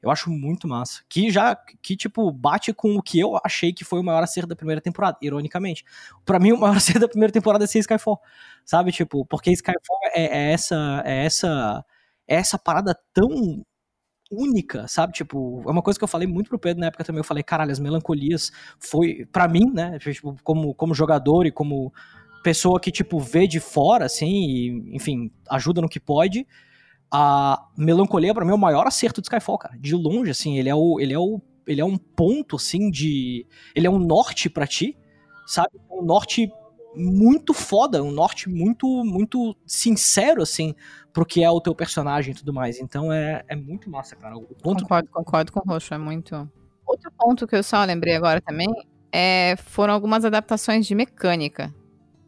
Eu acho muito massa. Que já, que, tipo, bate com o que eu achei que foi o maior acerto da primeira temporada, ironicamente. Pra mim, o maior acerto da primeira temporada é ser Skyfall. Sabe? Tipo, porque Skyfall é, é essa. É essa. É essa parada tão única, sabe? Tipo, é uma coisa que eu falei muito pro Pedro na época também. Eu falei, caralho, as melancolias foi, pra mim, né? Tipo, como, como jogador e como pessoa que, tipo, vê de fora, assim, e, enfim, ajuda no que pode. A melancolia, pra mim, é o maior acerto de Skyfall, cara. De longe, assim, ele é o. Ele é o. Ele é um ponto, assim, de. Ele é um norte pra ti, sabe? Um norte muito foda, um norte muito, muito sincero, assim, pro que é o teu personagem e tudo mais. Então é, é muito massa, cara. O ponto Concordo, concordo com o Roxo, é muito. Outro ponto que eu só lembrei agora também é, foram algumas adaptações de mecânica.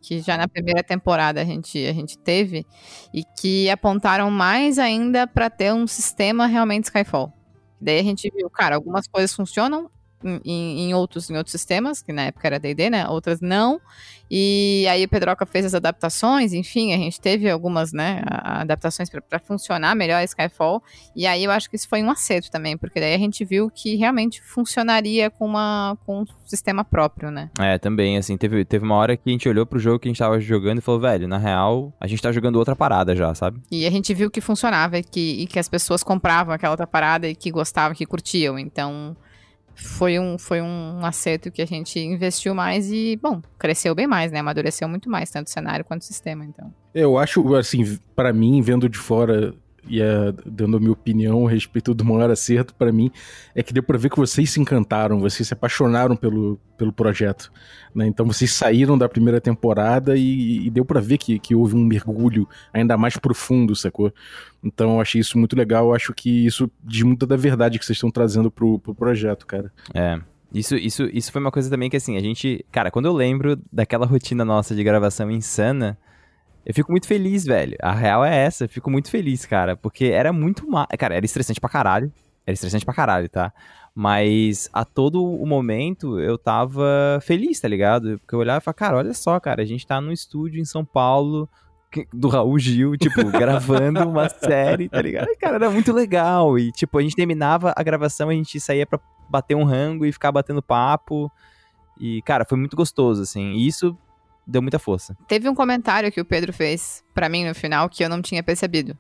que já na primeira temporada a gente, a gente teve e que apontaram mais ainda para ter um sistema realmente Skyfall. Daí a gente viu, cara, algumas coisas funcionam, em, em, outros, em outros sistemas, que na época era D&D, né? Outras não. E aí o Pedroca fez as adaptações, enfim, a gente teve algumas, né, adaptações para funcionar melhor a Skyfall. E aí eu acho que isso foi um acerto também, porque daí a gente viu que realmente funcionaria com, uma, com um sistema próprio, né? É, também, assim, teve, teve uma hora que a gente olhou pro jogo que a gente tava jogando e falou, velho, na real, a gente tá jogando outra parada já, sabe? E a gente viu que funcionava e que, e que as pessoas compravam aquela outra parada e que gostavam, que curtiam. Então, foi um, foi um acerto que a gente investiu mais e, bom, cresceu bem mais, né? Amadureceu muito mais, tanto o cenário quanto o sistema, então. Eu acho, assim, para mim, vendo de fora, e é, dando a minha opinião a respeito do maior acerto para mim, é que deu para ver que vocês se encantaram, vocês se apaixonaram pelo, pelo projeto. Né? Então vocês saíram da primeira temporada e, e deu para ver que, que houve um mergulho ainda mais profundo, sacou? Então eu achei isso muito legal, eu acho que isso diz muito da verdade que vocês estão trazendo pro, pro projeto, cara. É, isso, isso, isso foi uma coisa também que, assim, a gente. Cara, quando eu lembro daquela rotina nossa de gravação insana, eu fico muito feliz, velho. A real é essa, eu fico muito feliz, cara. Porque era muito mal. Cara, era estressante pra caralho. Era estressante pra caralho, tá? Mas a todo o momento eu tava feliz, tá ligado? Porque eu olhava e falava, cara, olha só, cara, a gente tá no estúdio em São Paulo do Raul Gil, tipo, gravando uma série, tá ligado? E, cara, era muito legal. E, tipo, a gente terminava a gravação, a gente saía pra bater um rango e ficar batendo papo. E, cara, foi muito gostoso, assim. E isso deu muita força. Teve um comentário que o Pedro fez para mim no final que eu não tinha percebido.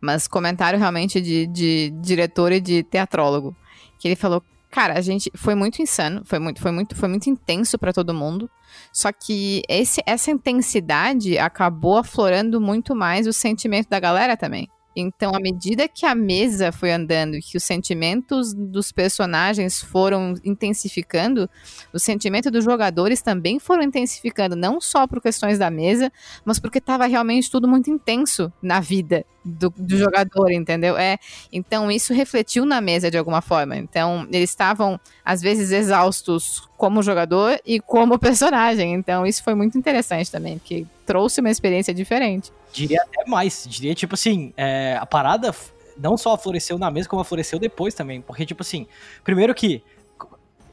Mas comentário realmente de, de diretor e de teatrólogo. Que ele falou, cara, a gente foi muito insano, foi muito, foi muito, foi muito intenso para todo mundo. Só que esse, essa intensidade acabou aflorando muito mais o sentimento da galera também. Então, à medida que a mesa foi andando que os sentimentos dos personagens foram intensificando, o sentimento dos jogadores também foram intensificando, não só por questões da mesa, mas porque estava realmente tudo muito intenso na vida do, do, jogador, entendeu? É, então isso refletiu na mesa de alguma forma. Então eles estavam às vezes exaustos como jogador e como personagem. Então isso foi muito interessante também, porque trouxe uma experiência diferente. Diria até mais, diria tipo assim, é, a parada não só floresceu na mesa, como floresceu depois também. Porque, tipo assim, primeiro que.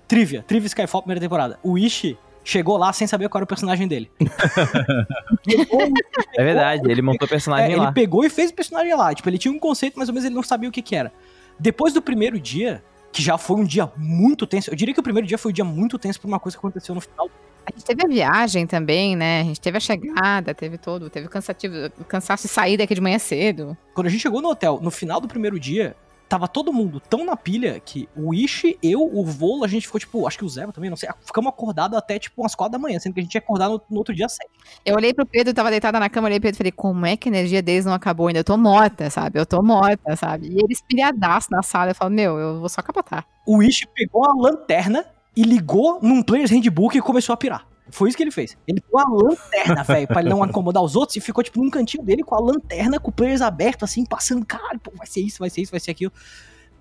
Trivia, Trivia Skyfall, primeira temporada. O Ishi chegou lá sem saber qual era o personagem dele. é verdade, ele montou o personagem é, lá. Ele pegou e fez o personagem lá. Tipo, ele tinha um conceito, mas ao menos ele não sabia o que, que era. Depois do primeiro dia, que já foi um dia muito tenso, eu diria que o primeiro dia foi um dia muito tenso por uma coisa que aconteceu no final a gente teve a viagem também, né? A gente teve a chegada, teve todo, teve cansativo, cansaço de sair daqui de manhã cedo. Quando a gente chegou no hotel, no final do primeiro dia, tava todo mundo tão na pilha que o Ishi, eu, o Volo, a gente ficou, tipo, acho que o Zé também, não sei, ficamos acordados até, tipo, umas quatro da manhã, sendo que a gente ia acordar no, no outro dia cedo. Eu olhei pro Pedro, tava deitada na cama, olhei pro Pedro e falei, como é que a energia deles não acabou ainda? Eu tô morta, sabe? Eu tô morta, sabe? E eles pilhadaço na sala, eu falo, meu, eu vou só capotar. O Ishi pegou a lanterna e ligou num Player's Handbook e começou a pirar. Foi isso que ele fez. Ele pôs a lanterna, velho, pra ele não incomodar os outros e ficou, tipo, num cantinho dele com a lanterna, com o players aberto, assim, passando, cara, pô, vai ser isso, vai ser isso, vai ser aquilo.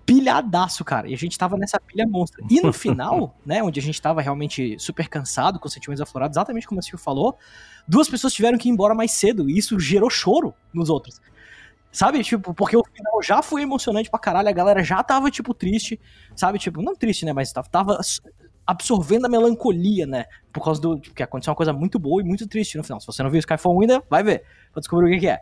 Pilhadaço, cara. E a gente tava nessa pilha monstra. E no final, né, onde a gente tava realmente super cansado, com sentimentos aflorados, exatamente como o Silvio falou, duas pessoas tiveram que ir embora mais cedo e isso gerou choro nos outros. Sabe, tipo, porque o final já foi emocionante pra caralho, a galera já tava, tipo, triste, sabe, tipo, não triste, né, mas tava, tava absorvendo a melancolia, né? Por causa do. que aconteceu uma coisa muito boa e muito triste no final. Se você não viu Skyfall ainda, vai ver. Pra descobrir o que, que é.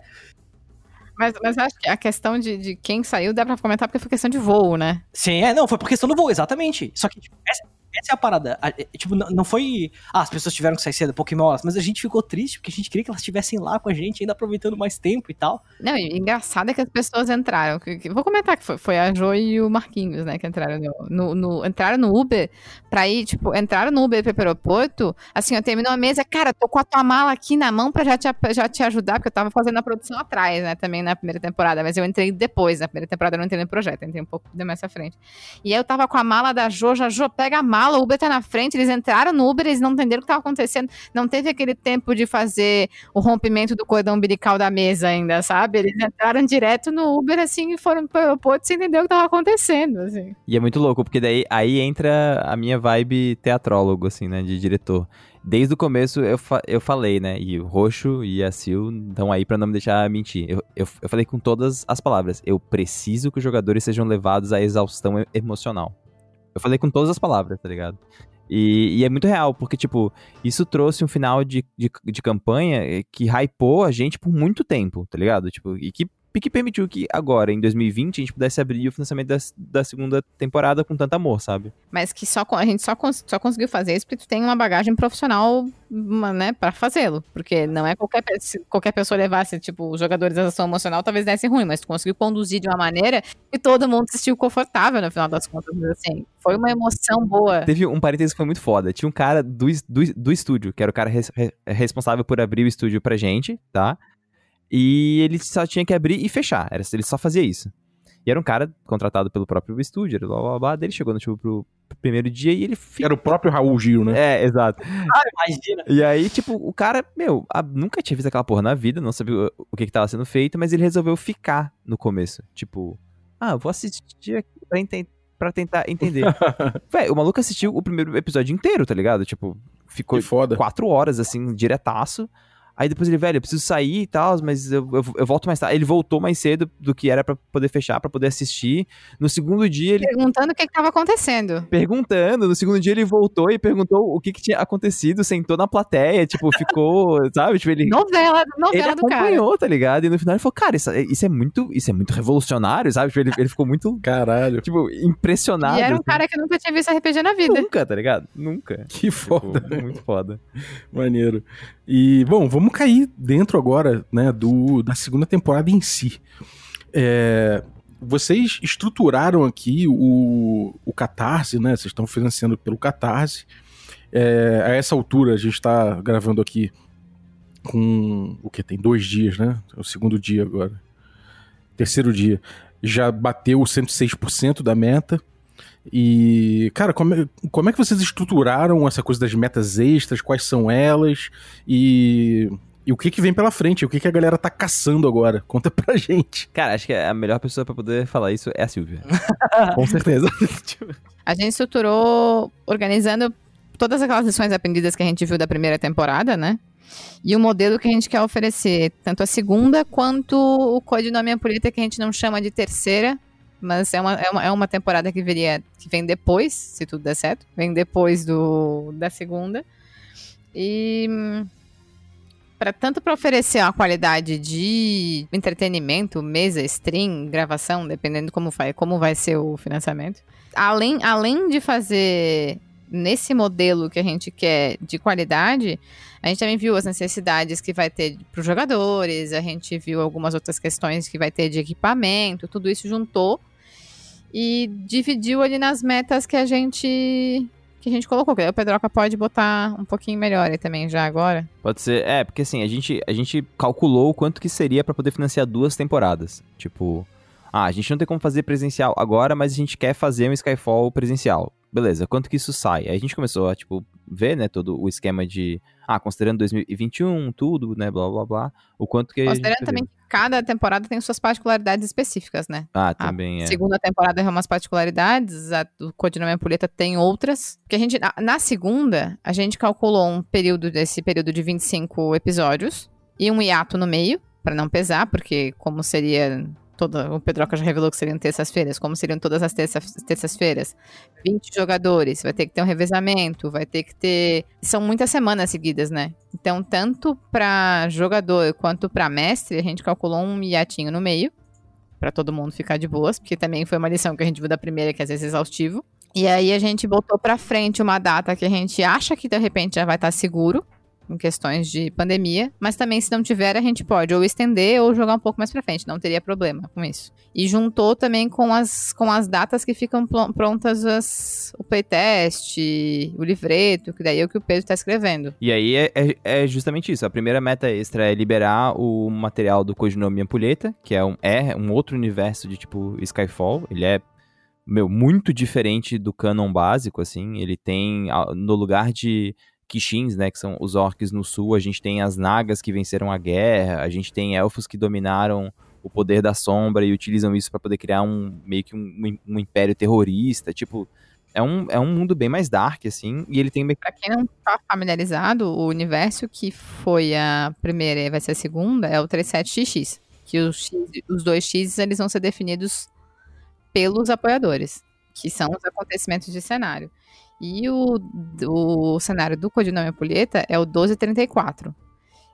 Mas, mas acho que a questão de, de quem saiu dá pra comentar porque foi questão de voo, né? Sim, é, não, foi por questão do voo, exatamente. Só que tipo, essa, essa é a parada. A, é, tipo, não, foi. Ah, as pessoas tiveram que sair cedo, Pokémon, mas a gente ficou triste porque a gente queria que elas estivessem lá com a gente, ainda aproveitando mais tempo e tal. Não, e engraçado é que as pessoas entraram. Que, que, vou comentar que foi, foi a Jo e o Marquinhos, né, que entraram no, no, no, entraram no Uber pra ir, tipo, entraram no Uber pro aeroporto. Assim, eu terminou a mesa, cara, tô com a tua mala aqui na mão pra já te, já te ajudar, porque eu tava fazendo a produção atrás, né, também na primeira temporada, mas eu entrei depois, na primeira temporada eu não entrei no projeto, entrei um pouco mais à frente. E aí eu tava com a mala da Jo, já, Jo, pega a mala o Uber tá na frente, eles entraram no Uber, eles não entenderam o que tava acontecendo. Não teve aquele tempo de fazer o rompimento do cordão umbilical da mesa ainda, sabe? Eles entraram direto no Uber, assim, e foram pro aeroporto sem entender o que tava acontecendo, assim. E é muito louco, porque daí aí entra a minha vibe teatrólogo, assim, né, de diretor. Desde o começo eu, fa eu falei, né, e o Roxo e a Sil estão aí pra não me deixar mentir. Eu, eu, eu falei com todas as palavras. Eu preciso que os jogadores sejam levados à exaustão emocional. Eu falei com todas as palavras, tá ligado? E, e é muito real, porque, tipo, isso trouxe um final de, de, de campanha eh, que hypou a gente por muito tempo, tá ligado? Tipo, e que, que permitiu que agora, em 2020, a gente pudesse abrir o financiamento da, da segunda temporada com tanto amor, sabe? Mas que só, a gente só, cons- só conseguiu fazer isso porque tu tem uma bagagem profissional, uma, né, pra fazê-lo. Porque não é qualquer, se qualquer pessoa levasse, tipo, os jogadores da ação emocional, talvez desse ruim, mas tu conseguiu conduzir de uma maneira que todo mundo se sentiu confortável no final das contas. Assim, foi uma emoção boa. Teve um parênteses que foi muito foda. Tinha um cara do, do, do estúdio, que era o cara res- re- responsável por abrir o estúdio pra gente, tá? E ele só tinha que abrir e fechar. Era, ele só fazia isso. E era um cara contratado pelo próprio estúdio, blá blá blá. Daí ele chegou no, tipo, pro primeiro dia e ele ficou. Era o próprio Raul Gil, né? É, exato. Imagina. E aí, tipo, o cara, meu, a- nunca tinha visto aquela porra na vida, não sabia o, o que que tava sendo feito, mas ele resolveu ficar no começo. Tipo, ah, eu vou assistir aqui pra, enten- pra tentar entender. Véi, o maluco assistiu o primeiro episódio inteiro, tá ligado? Tipo, ficou quatro horas, assim, diretaço. Aí depois ele, velho, eu preciso sair e tal, mas eu, eu, eu volto mais tarde. Ele voltou mais cedo do que era pra poder fechar, pra poder assistir. No segundo dia, ele Perguntando o que que tava acontecendo. perguntando. No segundo dia ele voltou e perguntou o que, que tinha acontecido, sentou na plateia, tipo, ficou, sabe? Tipo, ele, Novela, ele novela do cara. acompanhou, tá ligado? E no final ele falou, cara, isso, isso é muito, isso é muito revolucionário, sabe? Tipo, ele, ele ficou muito, Caralho. tipo, impressionado. E era um assim. cara que nunca tinha visto RPG na vida. Nunca, tá ligado? Nunca. Que foda. Tipo, muito foda. Maneiro. E, bom, vamos cair dentro agora, né, do, da segunda temporada em si. É, vocês estruturaram aqui o, o Catarse, né? Vocês estão financiando pelo Catarse. É, a essa altura, a gente está gravando aqui com o que? Tem dois dias, né? É o segundo dia agora. Terceiro dia. Já bateu 106% da meta. E, cara, como é, como é que vocês estruturaram essa coisa das metas extras? Quais são elas? E, e o que que vem pela frente? O que que a galera tá caçando agora? Conta pra gente. Cara, acho que a melhor pessoa pra poder falar isso é a Silvia. Com certeza. A gente estruturou organizando todas aquelas lições aprendidas que a gente viu da primeira temporada, né? E o modelo que a gente quer oferecer, tanto a segunda quanto o codinome Ampulheta, que a gente não chama de terceira, mas é uma, é uma, é uma temporada que, viria, que vem depois, se tudo der certo, vem depois do, da segunda. E pra, tanto para oferecer uma qualidade de entretenimento, mesa, stream, gravação, dependendo como vai, como vai ser o financiamento, além, além de fazer nesse modelo que a gente quer de qualidade, a gente também viu as necessidades que vai ter para os jogadores, a gente viu algumas outras questões que vai ter de equipamento, tudo isso juntou e dividiu ali nas metas que a gente que a gente colocou. Que o Pedroca pode botar um pouquinho melhor aí também já agora. Pode ser. É, porque assim, a gente, a gente calculou o quanto que seria pra poder financiar duas temporadas. Tipo, ah, a gente não tem como fazer presencial agora, mas a gente quer fazer um Skyfall presencial. Beleza, quanto que isso sai? Aí a gente começou a, tipo, ver, né, todo o esquema de, ah, considerando 2021, tudo, né, blá, blá, blá, o quanto que a gente Considerando também que cada temporada tem suas particularidades específicas, né? Ah, A também é. segunda temporada tem umas particularidades, a do Codinome Ampulheta tem outras. Que a gente, na, segunda, a gente calculou um período desse período de 25 episódios e um hiato no meio, pra não pesar, porque como seria toda, o Pedroca já revelou que seriam terças-feiras, como seriam todas as terça- terças-feiras, 20 jogadores, vai ter que ter um revezamento, vai ter que ter, são muitas semanas seguidas, né? Então, tanto pra jogador quanto pra mestre, a gente calculou um hiatinho no meio Pra todo mundo ficar de boas, porque também foi uma lição que a gente viu da primeira, que às vezes é exaustivo. E aí a gente botou pra frente uma data que a gente acha que de repente já vai estar seguro, em questões de pandemia, mas também se não tiver a gente pode ou estender ou jogar um pouco mais pra frente, não teria problema com isso. E juntou também com as, com as datas que ficam prontas as, o playtest, o livreto, que daí é o que o Pedro tá escrevendo. E aí é, é- é justamente isso. A primeira meta extra é liberar o material do Codinome Ampulheta, que é um, é um outro universo de tipo Skyfall. Ele é meu, muito diferente do canon básico, assim. Ele tem, no lugar de Kishins, né, que são os orcs no sul, a gente tem as Nagas que venceram a guerra, a gente tem elfos que dominaram o poder da sombra e utilizam isso para poder criar um meio que um, um, império terrorista, tipo, é um, é um mundo bem mais dark, assim, e ele tem... Pra quem não tá familiarizado, o universo que foi a primeira e vai ser a segunda é o 37XX, que os, X, os dois X, eles vão ser definidos pelos apoiadores, que são os acontecimentos de cenário. E o, o cenário do codinome Ampulheta é o 1234.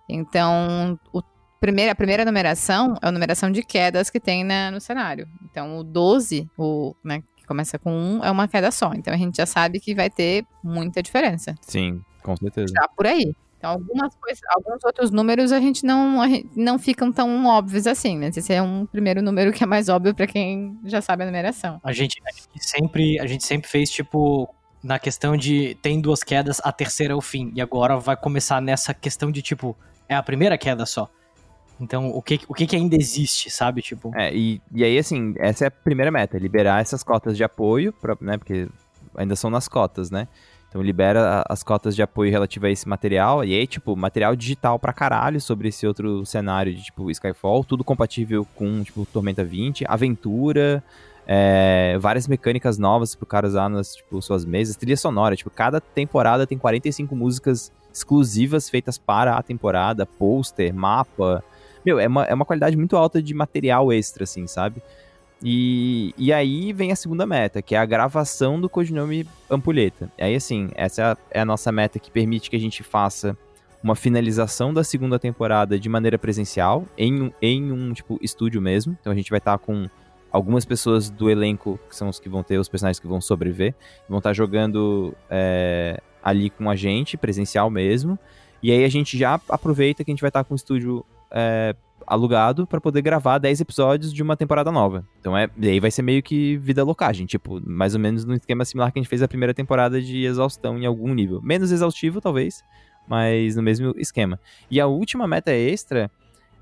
Então, o primeira, a primeira numeração é a numeração de quedas que tem na, no cenário. Então, o 12, o, né, que começa com 1, é uma queda só. Então, a gente já sabe que vai ter muita diferença. Sim, com certeza. Já por aí. Então, algumas coisas, alguns outros números a gente não, a gente não ficam tão óbvios assim, né? Esse é um primeiro número que é mais óbvio para quem já sabe a numeração. A gente, a gente, sempre, a gente sempre fez, tipo, na questão de tem duas quedas, a terceira é o fim. E agora vai começar nessa questão de tipo, é a primeira queda só. Então, o que, o que, que ainda existe, sabe? Tipo. É, e, e aí, assim, essa é a primeira meta, liberar essas cotas de apoio, pra, né? Porque ainda são nas cotas, né? Então libera as cotas de apoio relativa a esse material. E aí, tipo, material digital pra caralho sobre esse outro cenário de, tipo, Skyfall. Tudo compatível com, tipo, Tormenta 20. Aventura, é, várias mecânicas novas pro cara usar nas tipo, suas mesas, trilha sonora, tipo, cada temporada tem 45 músicas exclusivas feitas para a temporada, pôster, mapa. Meu, é uma, é uma qualidade muito alta de material extra, assim, sabe? E, e aí vem a segunda meta, que é a gravação do codinome Ampulheta. Aí, assim, essa é a, é a nossa meta que permite que a gente faça uma finalização da segunda temporada de maneira presencial, em, em um, tipo, estúdio mesmo. Então a gente vai estar tá com algumas pessoas do elenco, que são os que vão ter os personagens que vão sobreviver, vão estar tá jogando é, ali com a gente, presencial mesmo. E aí a gente já aproveita que a gente vai estar tá com o estúdio é, alugado para poder gravar 10 episódios de uma temporada nova. Então é, aí vai ser meio que vida locagem, tipo, mais ou menos no esquema similar que a gente fez a primeira temporada de exaustão em algum nível. Menos exaustivo, talvez, mas no mesmo esquema. E a última meta extra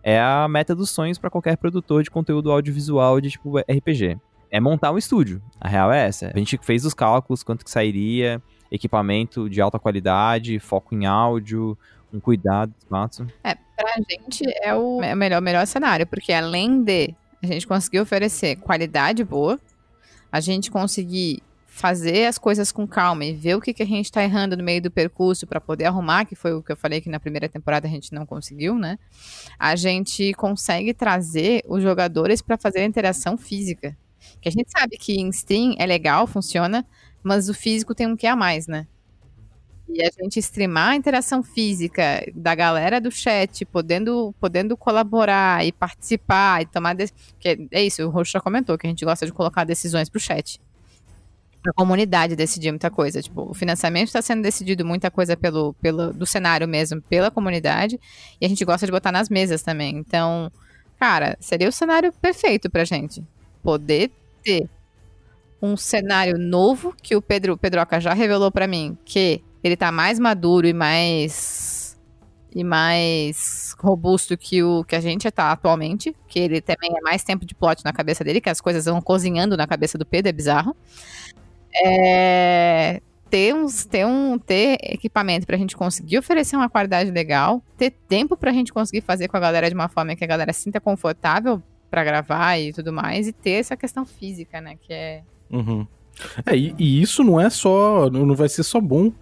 é a meta dos sonhos para qualquer produtor de conteúdo audiovisual de tipo RPG. É montar um estúdio. A real é essa. A gente fez os cálculos, quanto que sairia, equipamento de alta qualidade, foco em áudio, um cuidado, espaço. É, pra gente é o melhor, melhor cenário, porque além de a gente conseguir oferecer qualidade boa, a gente conseguir fazer as coisas com calma e ver o que, que a gente está errando no meio do percurso para poder arrumar, que foi o que eu falei que na primeira temporada a gente não conseguiu, né? A gente consegue trazer os jogadores para fazer a interação física. Que a gente sabe que em Steam é legal, funciona, mas o físico tem um que a mais, né? E a gente streamar a interação física da galera do chat, podendo, podendo colaborar e participar e tomar. De... Que é isso, o Roxo já comentou que a gente gosta de colocar decisões pro chat a comunidade decidir muita coisa. Tipo, o financiamento está sendo decidido muita coisa pelo, pelo do cenário mesmo, pela comunidade, e a gente gosta de botar nas mesas também. Então, cara, seria o cenário perfeito pra gente. Poder ter um cenário novo que o Pedro Pedroca já revelou para mim que ele tá mais maduro e mais e mais robusto que o que a gente tá atualmente, que ele também é mais tempo de plot na cabeça dele, que as coisas vão cozinhando na cabeça do Pedro, é bizarro é, ter, uns, ter, um, ter equipamento pra gente conseguir oferecer uma qualidade legal, ter tempo pra gente conseguir fazer com a galera de uma forma que a galera sinta confortável para gravar e tudo mais, e ter essa questão física, né, que é... Uhum. É, e, e, isso não é só, não vai ser só bom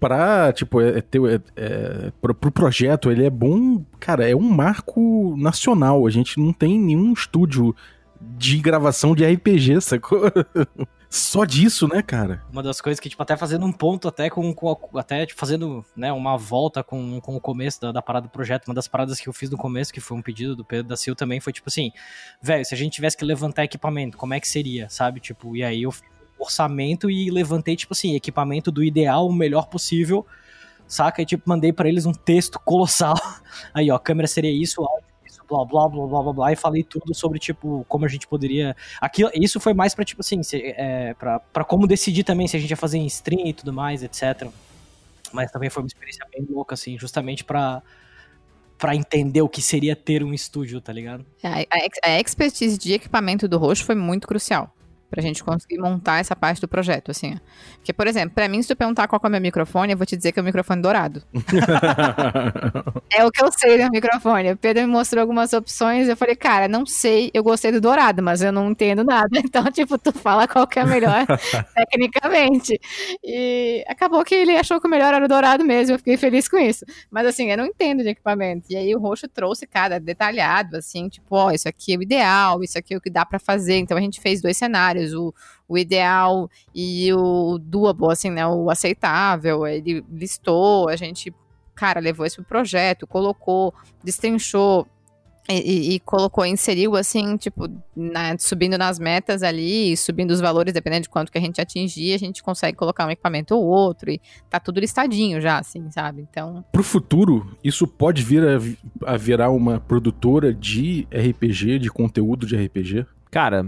pra, tipo, é, é é, é, pro, pro projeto, ele é bom, cara, é um marco nacional, a gente não tem nenhum estúdio de gravação de RPG, sacou? Só disso, né, cara? Uma das coisas que, tipo, até fazendo um ponto, até com, com até tipo, fazendo, né, uma volta com, com o começo da, da, parada do projeto, uma das paradas que eu fiz no começo, que foi um pedido do Pedro da Sil também, foi tipo assim, velho, se a gente tivesse que levantar equipamento, como é que seria, sabe? Tipo, e aí eu fiz um orçamento e levantei, tipo assim, equipamento do ideal, o melhor possível, saca? E, tipo, mandei para eles um texto colossal. Aí, ó, câmera seria isso, áudio blá, blá, blá, blá, blá, blá, e falei tudo sobre, tipo, como a gente poderia... Aquilo, isso foi mais pra, tipo assim, se, é, pra, pra como decidir também se a gente ia fazer em stream e tudo mais, etc. Mas também foi uma experiência bem louca, assim, justamente pra para entender o que seria ter um estúdio, tá ligado? A, a, a, expertise de equipamento do Roxo foi muito crucial. Pra gente conseguir montar essa parte do projeto, assim. Porque, por exemplo, pra mim, se tu perguntar qual é o meu microfone, eu vou te dizer que é o microfone dourado. é o que eu sei do microfone. O Pedro me mostrou algumas opções, eu falei, cara, não sei, eu gostei do dourado, mas eu não entendo nada. Então, tipo, tu fala qual que é melhor tecnicamente. E acabou que ele achou que o melhor era o dourado mesmo, eu fiquei feliz com isso. Mas assim, eu não entendo de equipamento. E aí o roxo trouxe, cara, detalhado, assim, tipo, ó, isso aqui é o ideal, isso aqui é o que dá para fazer. Então a gente fez dois cenários, o, o ideal e o doable, assim, né, o aceitável. Ele listou, a gente, cara, levou isso pro projeto, colocou, destrinchou, e, e, e, colocou, inseriu assim, tipo, na, subindo nas metas ali, subindo os valores, dependendo de quanto que a gente atingir, a gente consegue colocar um equipamento ou outro, e tá tudo listadinho já, assim, sabe? Então. Pro futuro, isso pode vir a, a virar uma produtora de RPG, de conteúdo de RPG? Cara,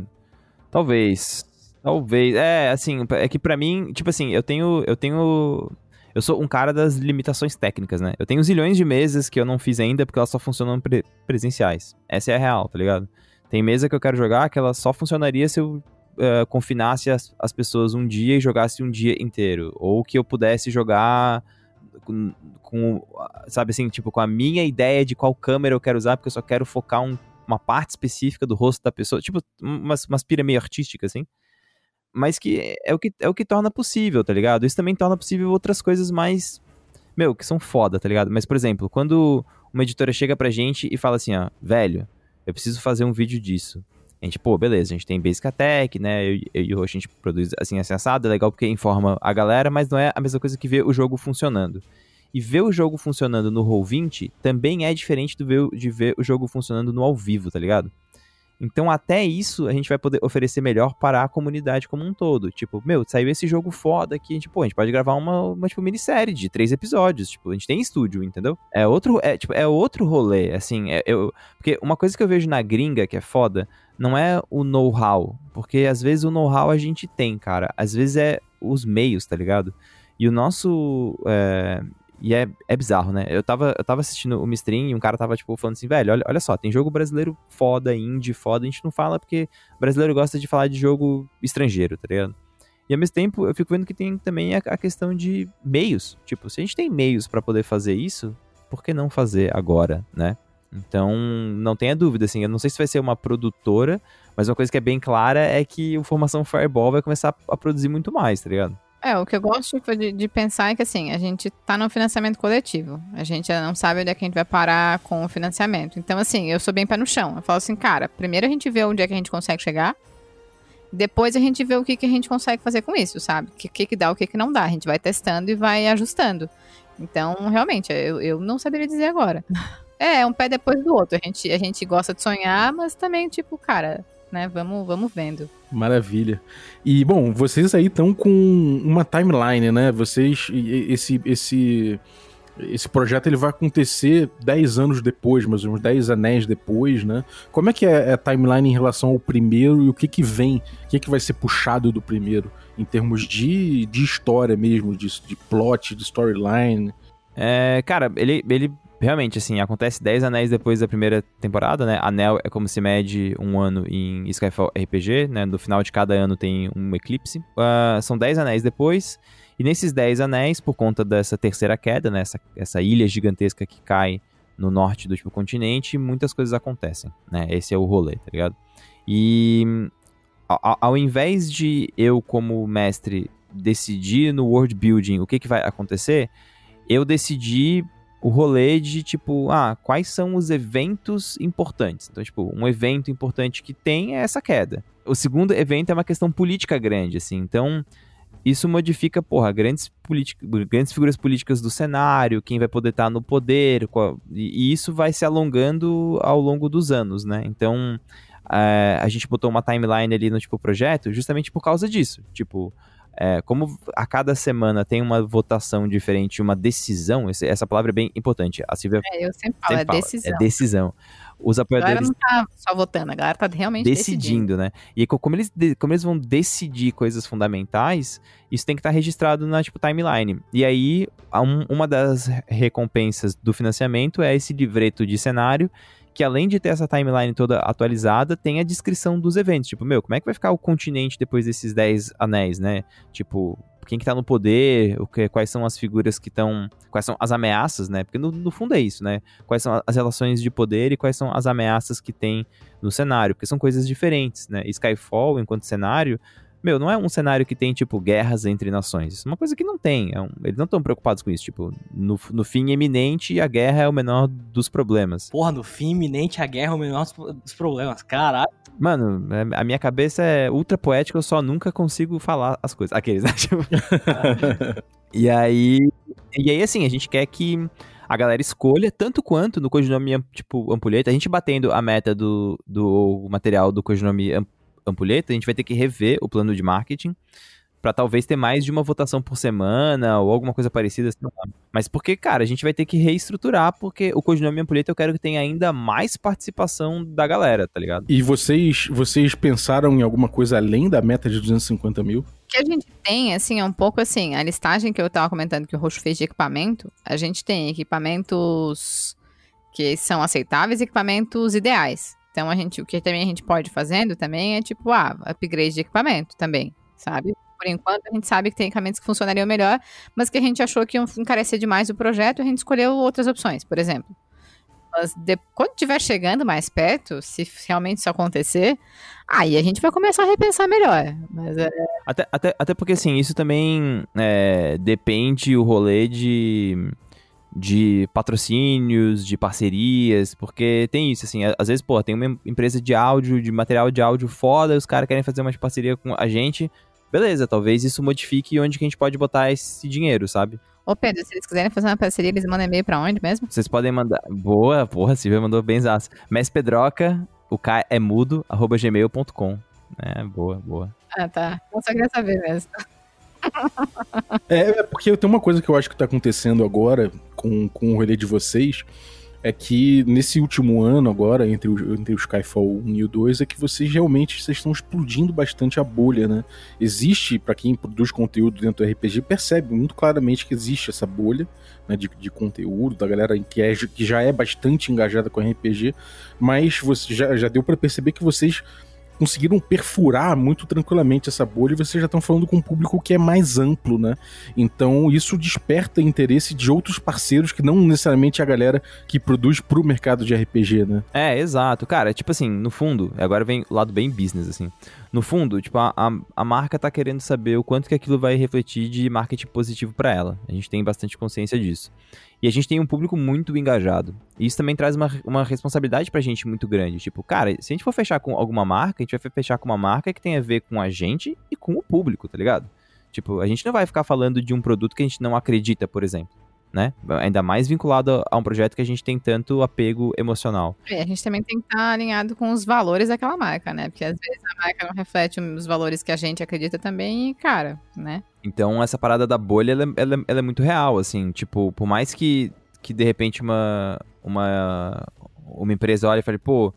talvez. Talvez. É, assim, é que para mim, tipo assim, eu tenho. Eu tenho eu sou um cara das limitações técnicas, né? Eu tenho zilhões de mesas que eu não fiz ainda porque elas só funcionam pre presenciais. Essa é a real, tá ligado? Tem mesa que eu quero jogar que ela só funcionaria se eu uh, confinasse as, as pessoas um dia e jogasse um dia inteiro. Ou que eu pudesse jogar com, com, sabe assim, tipo, com a minha ideia de qual câmera eu quero usar, porque eu só quero focar um, uma parte específica do rosto da pessoa. Tipo, umas, umas pira meio artística, assim mas que é o que, é o que torna possível, tá ligado? Isso também torna possível outras coisas mais, meu, que são foda, tá ligado? Mas, por exemplo, quando uma editora chega pra gente e fala assim, ó, velho, eu preciso fazer um vídeo disso. A gente, pô, beleza, a gente tem Basic Attack, né? Eu, eu e o Roxo, a gente produz assim, assado, é legal porque informa a galera, mas não é a mesma coisa que ver o jogo funcionando. E ver o jogo funcionando no Roll20 também é diferente do ver, de ver o jogo funcionando no ao vivo, tá ligado? Então, até isso a gente vai poder oferecer melhor para a comunidade como um todo. Tipo, meu, saiu esse jogo foda aqui, a gente, pô, a gente pode gravar uma, uma tipo, minissérie de três episódios. Tipo, a gente tem estúdio, entendeu? É outro, é, tipo, é outro rolê, assim. É, eu, porque uma coisa que eu vejo na gringa que é foda não é o know-how. Porque às vezes o know-how a gente tem, cara. Às vezes é os meios, tá ligado? E o nosso. É, e é, é bizarro, né? Eu tava, eu tava assistindo o stream e um cara tava, tipo, falando assim, velho, olha, olha só, tem jogo brasileiro foda, indie foda, a gente não fala porque brasileiro gosta de falar de jogo estrangeiro, tá ligado? E ao mesmo tempo, eu fico vendo que tem também a, a questão de meios. Tipo, se a gente tem meios para poder fazer isso, por que não fazer agora, né? Então, não tenha dúvida, assim, eu não sei se vai ser uma produtora, mas uma coisa que é bem clara é que o Formação Fireball vai começar a produzir muito mais, tá ligado? É, o que eu gosto de, de, pensar é que assim, a gente tá no financiamento coletivo. A gente não sabe onde é que a gente vai parar com o financiamento. Então, assim, eu sou bem pé no chão. Eu falo assim, cara, primeiro a gente vê onde é que a gente consegue chegar. Depois a gente vê o que, que a gente consegue fazer com isso, sabe? O que, que, que dá, o que, que não dá. A gente vai testando e vai ajustando. Então, realmente, eu, eu não saberia dizer agora. É, é um pé depois do outro. A gente, a gente gosta de sonhar, mas também, tipo, cara, né? Vamos, vamos vendo. Maravilha. E, bom, vocês aí estão com uma timeline, né? Vocês, esse, esse, esse projeto ele vai acontecer 10 anos depois, mais ou menos 10 anéis depois, né? Como é que é a timeline em relação ao primeiro e o que que vem, o que que vai ser puxado do primeiro, em termos de, de história mesmo, de, de plot, de storyline? É, cara, ele, ele realmente, assim, acontece 10 anéis depois da primeira temporada, né? Anel é como se mede um ano em Skyfall RPG, né? No final de cada ano tem um eclipse. Uh, são 10 anéis depois. E nesses 10 anéis, por conta dessa terceira queda, né? Essa, essa ilha gigantesca que cai no norte do tipo, continente, muitas coisas acontecem, né? Esse é o rolê, tá ligado? E ao, ao invés de eu, como mestre, decidir no world building o que, que vai acontecer, eu decidi o rolê de tipo, ah, quais são os eventos importantes? Então, tipo, um evento importante que tem é essa queda. O segundo evento é uma questão política grande, assim. Então, isso modifica, porra, grandes, grandes figuras políticas do cenário, quem vai poder estar no poder, qual... e, isso vai se alongando ao longo dos anos, né? Então, é, a gente botou uma timeline ali no tipo projeto justamente por causa disso. Tipo, é, como a cada semana tem uma votação diferente, uma decisão, esse, essa palavra é bem importante. A Silvia é, eu sempre falo, sempre é fala, decisão. É decisão. Os apoiadores. A galera não tá só votando, a galera tá realmente decidindo. decidindo. né? E como eles, como eles vão decidir coisas fundamentais, isso tem que estar tá registrado na tipo, timeline. E aí, um, uma das recompensas do financiamento é esse livreto de cenário que além de ter essa timeline toda atualizada, tem a descrição dos eventos. Tipo, meu, como é que vai ficar o continente depois desses 10 anéis, né? Tipo, quem que tá no poder, o que, quais são as figuras que estão. Quais são as ameaças, né? Porque no, no, fundo é isso, né? Quais são as relações de poder e quais são as ameaças que tem no cenário, porque são coisas diferentes, né? Skyfall, enquanto cenário, meu, não é um cenário que tem, tipo, guerras entre nações. Isso é uma coisa que não tem. É um, eles não estão preocupados com isso. Tipo, no, no fim iminente, a guerra é o menor dos problemas. Porra, no fim iminente, a guerra é o menor dos problemas. Caralho. Mano, é, a minha cabeça é ultra poética, eu só nunca consigo falar as coisas. Aqueles, né? Tipo... e aí. E aí, assim, a gente quer que a galera escolha, tanto quanto no codinome, tipo, ampulheta, a gente batendo a meta do, do material do codinome ampulheta, a gente vai ter que rever o plano de marketing para talvez ter mais de uma votação por semana ou alguma coisa parecida. Assim. Mas porque, cara, a gente vai ter que reestruturar, porque o codinome Ampulheta eu quero que tenha ainda mais participação da galera, tá ligado? E vocês, vocês pensaram em alguma coisa além da meta de 250 mil? O que a gente tem, assim, é um pouco assim, a listagem que eu tava comentando que o Roxo fez de equipamento, a gente tem equipamentos que são aceitáveis e equipamentos ideais. Então, a gente, o que também a gente pode fazendo também é tipo, ah, upgrade de equipamento também, sabe? Por enquanto, a gente sabe que tem equipamentos que funcionariam melhor, mas que a gente achou que iam encarecer demais o projeto, a gente escolheu outras opções, por exemplo. Mas de, quando estiver chegando mais perto, se realmente isso acontecer, aí a gente vai começar a repensar melhor. Mas é... até, até, até porque, assim, isso também é, depende o rolê de de patrocínios, de parcerias, porque tem isso, assim, às vezes, pô, tem uma empresa de áudio, de material de áudio foda, os caras querem fazer uma parceria com a gente, beleza, talvez isso modifique onde que a gente pode botar esse dinheiro, sabe? Ô Pedro, se eles quiserem fazer uma parceria, eles mandam e-mail pra onde mesmo? Vocês podem mandar, boa, porra, Silvia mandou bem zaço. Pedroca, o K é mudo, arroba gmail.com, é, boa, boa. Ah, tá, eu só queria saber mesmo. É, é, porque tem uma coisa que eu acho que tá acontecendo agora com, com o rolê de vocês, é que nesse último ano agora, entre o, entre o Skyfall 1 e o 2, é que vocês realmente vocês estão explodindo bastante a bolha, né? Existe, para quem produz conteúdo dentro do RPG, percebe muito claramente que existe essa bolha né, de, de conteúdo, da galera que, é, que já é bastante engajada com RPG, mas você já, já deu para perceber que vocês conseguiram perfurar muito tranquilamente essa bolha e vocês já estão falando com um público que é mais amplo, né? Então isso desperta interesse de outros parceiros que não necessariamente a galera que produz pro mercado de RPG, né? É, exato. Cara, tipo assim, no fundo, agora vem o lado bem business, assim. No fundo, tipo, a, a, a marca tá querendo saber o quanto que aquilo vai refletir de marketing positivo para ela. A gente tem bastante consciência disso. E a gente tem um público muito engajado. E isso também traz uma, uma responsabilidade pra gente muito grande. Tipo, cara, se a gente for fechar com alguma marca, a gente vai fechar com uma marca que tem a ver com a gente e com o público, tá ligado? Tipo, a gente não vai ficar falando de um produto que a gente não acredita, por exemplo né? Ainda mais vinculado a um projeto que a gente tem tanto apego emocional. É, a gente também tem que estar alinhado com os valores daquela marca, né? Porque às vezes a marca não reflete os valores que a gente acredita também e, cara, né? Então essa parada da bolha, ela, ela, ela é muito real, assim, tipo, por mais que, que de repente uma, uma, uma empresa olhe e fale, pô,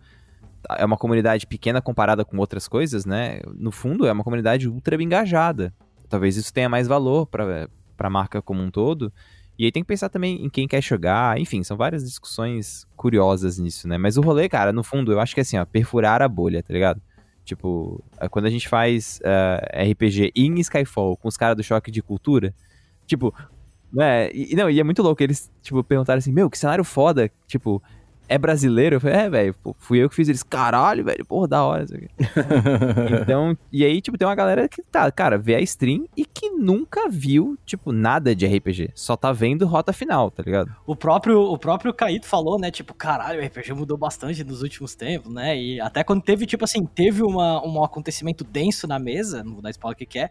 é uma comunidade pequena comparada com outras coisas, né? No fundo, é uma comunidade ultra engajada. Talvez isso tenha mais valor para a marca como um todo. E aí tem que pensar também em quem quer jogar, enfim, são várias discussões curiosas nisso, né? Mas o rolê, cara, no fundo, eu acho que é assim, ó, perfurar a bolha, tá ligado? Tipo, é, quando a gente faz uh, eh, RPG em Skyfall com os caras do Choque de Cultura, tipo, né? E, não, e é muito louco, eles, tipo, perguntaram assim, meu, que cenário foda, tipo, é brasileiro? Eu falei, é, velho, fui eu que fiz eles, caralho, velho, porra, da hora isso aqui. então, e aí, tipo, tem uma galera que tá, cara, vê a stream e que nunca viu, tipo, nada de RPG. Só tá vendo rota final, tá ligado? O próprio, o próprio Caíto falou, né, tipo, caralho, o RPG mudou bastante nos últimos tempos, né? E até quando teve, tipo assim, teve uma, um acontecimento denso na mesa, não vou dar spoiler o que, que é,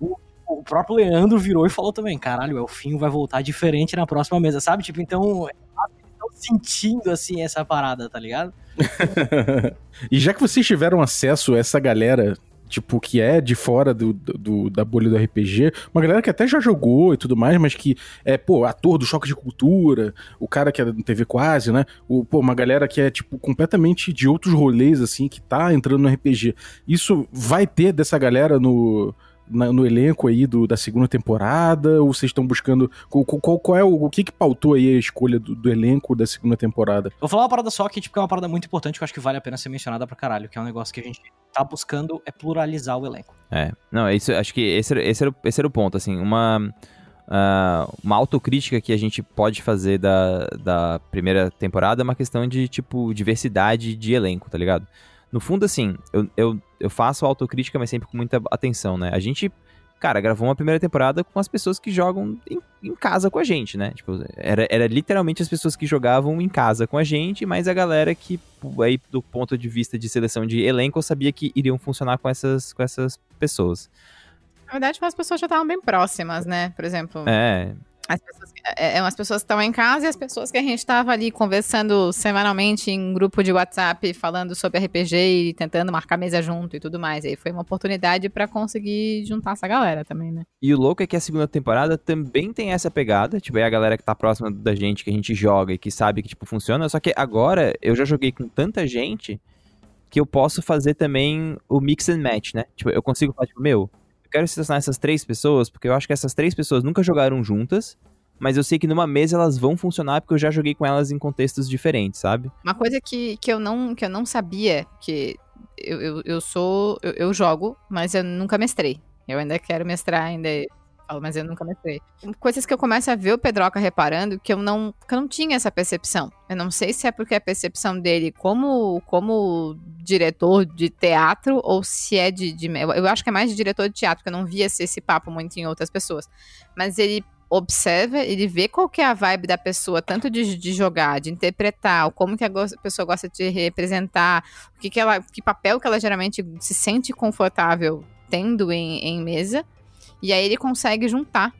o, o próprio Leandro virou e falou também, caralho, o Elfinho vai voltar diferente na próxima mesa, sabe? Tipo, então sentindo, assim, essa parada, tá ligado? e já que vocês tiveram acesso a essa galera tipo, que é de fora do, do, da bolha do RPG, uma galera que até já jogou e tudo mais, mas que é, pô, ator do Choque de Cultura, o cara que é da TV Quase, né? O, pô, uma galera que é, tipo, completamente de outros rolês, assim, que tá entrando no RPG. Isso vai ter dessa galera no, na- no elenco aí do, da segunda temporada? Ou vocês estão buscando. Qual, qual- qual é o, o que que pautou aí a escolha do, do elenco da segunda temporada? Vou falar uma parada só que, tipo, é uma parada muito importante que eu acho que vale a pena ser mencionada pra caralho, que é um negócio que a gente tá buscando é pluralizar o elenco. É, não, isso, acho que esse, era- esse, era, o- esse era o ponto, assim, uma, ah, uma autocrítica que a gente pode fazer da, da primeira temporada é uma questão de, tipo, diversidade de elenco, tá ligado? No fundo, assim, eu, eu, eu faço autocrítica, mas sempre com muita atenção, né? A gente, cara, gravou uma primeira temporada com as pessoas que jogam em, em casa com a gente, né? Tipo, era, era literalmente as pessoas que jogavam em casa com a gente, mas a galera que, aí, do ponto de vista de seleção de elenco, sabia que iriam funcionar com essas, com essas pessoas. Na verdade, as pessoas já estavam bem próximas, né? Por exemplo, É, as pessoas, é, é, as pessoas que estão em casa e as pessoas que a gente estava ali conversando semanalmente em grupo de WhatsApp, falando sobre RPG e tentando marcar mesa junto e tudo mais. Aí foi uma oportunidade pra conseguir juntar essa galera também, né? E o louco é que a segunda temporada também tem essa pegada. Tipo, é a galera que tá próxima da gente, que a gente joga e que sabe que, tipo, funciona. Só que agora eu já joguei com tanta gente que eu posso fazer também o mix and match, né? Tipo, eu consigo falar, tipo, meu, eu quero selecionar essas três pessoas, porque eu acho que essas três pessoas nunca jogaram juntas. Mas eu sei que numa mesa elas vão funcionar porque eu já joguei com elas em contextos diferentes, sabe? Uma coisa que, que, eu, não, que eu não sabia, que eu, eu, eu sou. Eu, eu jogo, mas eu nunca mestrei. Eu ainda quero mestrar, ainda. Falo, Mas eu nunca mestrei. Coisas que eu começo a ver o Pedroca reparando que eu não, que eu não tinha essa percepção. Eu não sei se é porque a percepção dele como, como diretor de teatro ou se é de, de. eu- Eu acho que é mais de diretor de teatro, porque eu não via esse, esse papo muito em outras pessoas. Mas ele observa, ele vê qual que é a vibe da pessoa, tanto de, de jogar, de interpretar, como que a go- pessoa gosta de representar, o que, que ela, que papel que ela geralmente se sente confortável tendo em, em mesa, e aí ele consegue juntar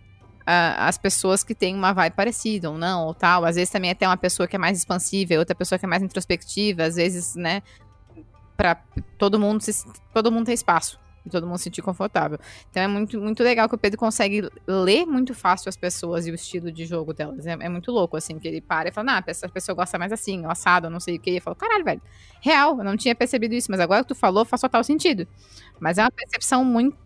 ah, as pessoas que têm uma vibe parecida ou não, ou tal. Às vezes também até uma pessoa que é mais expansiva, outra pessoa que é mais introspectiva, às vezes, né, para todo mundo se, todo mundo ter espaço e todo mundo se sentir confortável. Então é muito, muito legal que o Pedro consegue ler muito fácil as pessoas e o estilo de jogo delas. É, é muito louco, assim, que ele para e fala, ah, essa pessoa gosta mais assim, assado, não sei o que. E eu falo, caralho, velho, real, eu não tinha percebido isso, mas agora que tu falou, faz total sentido. Mas é uma percepção muito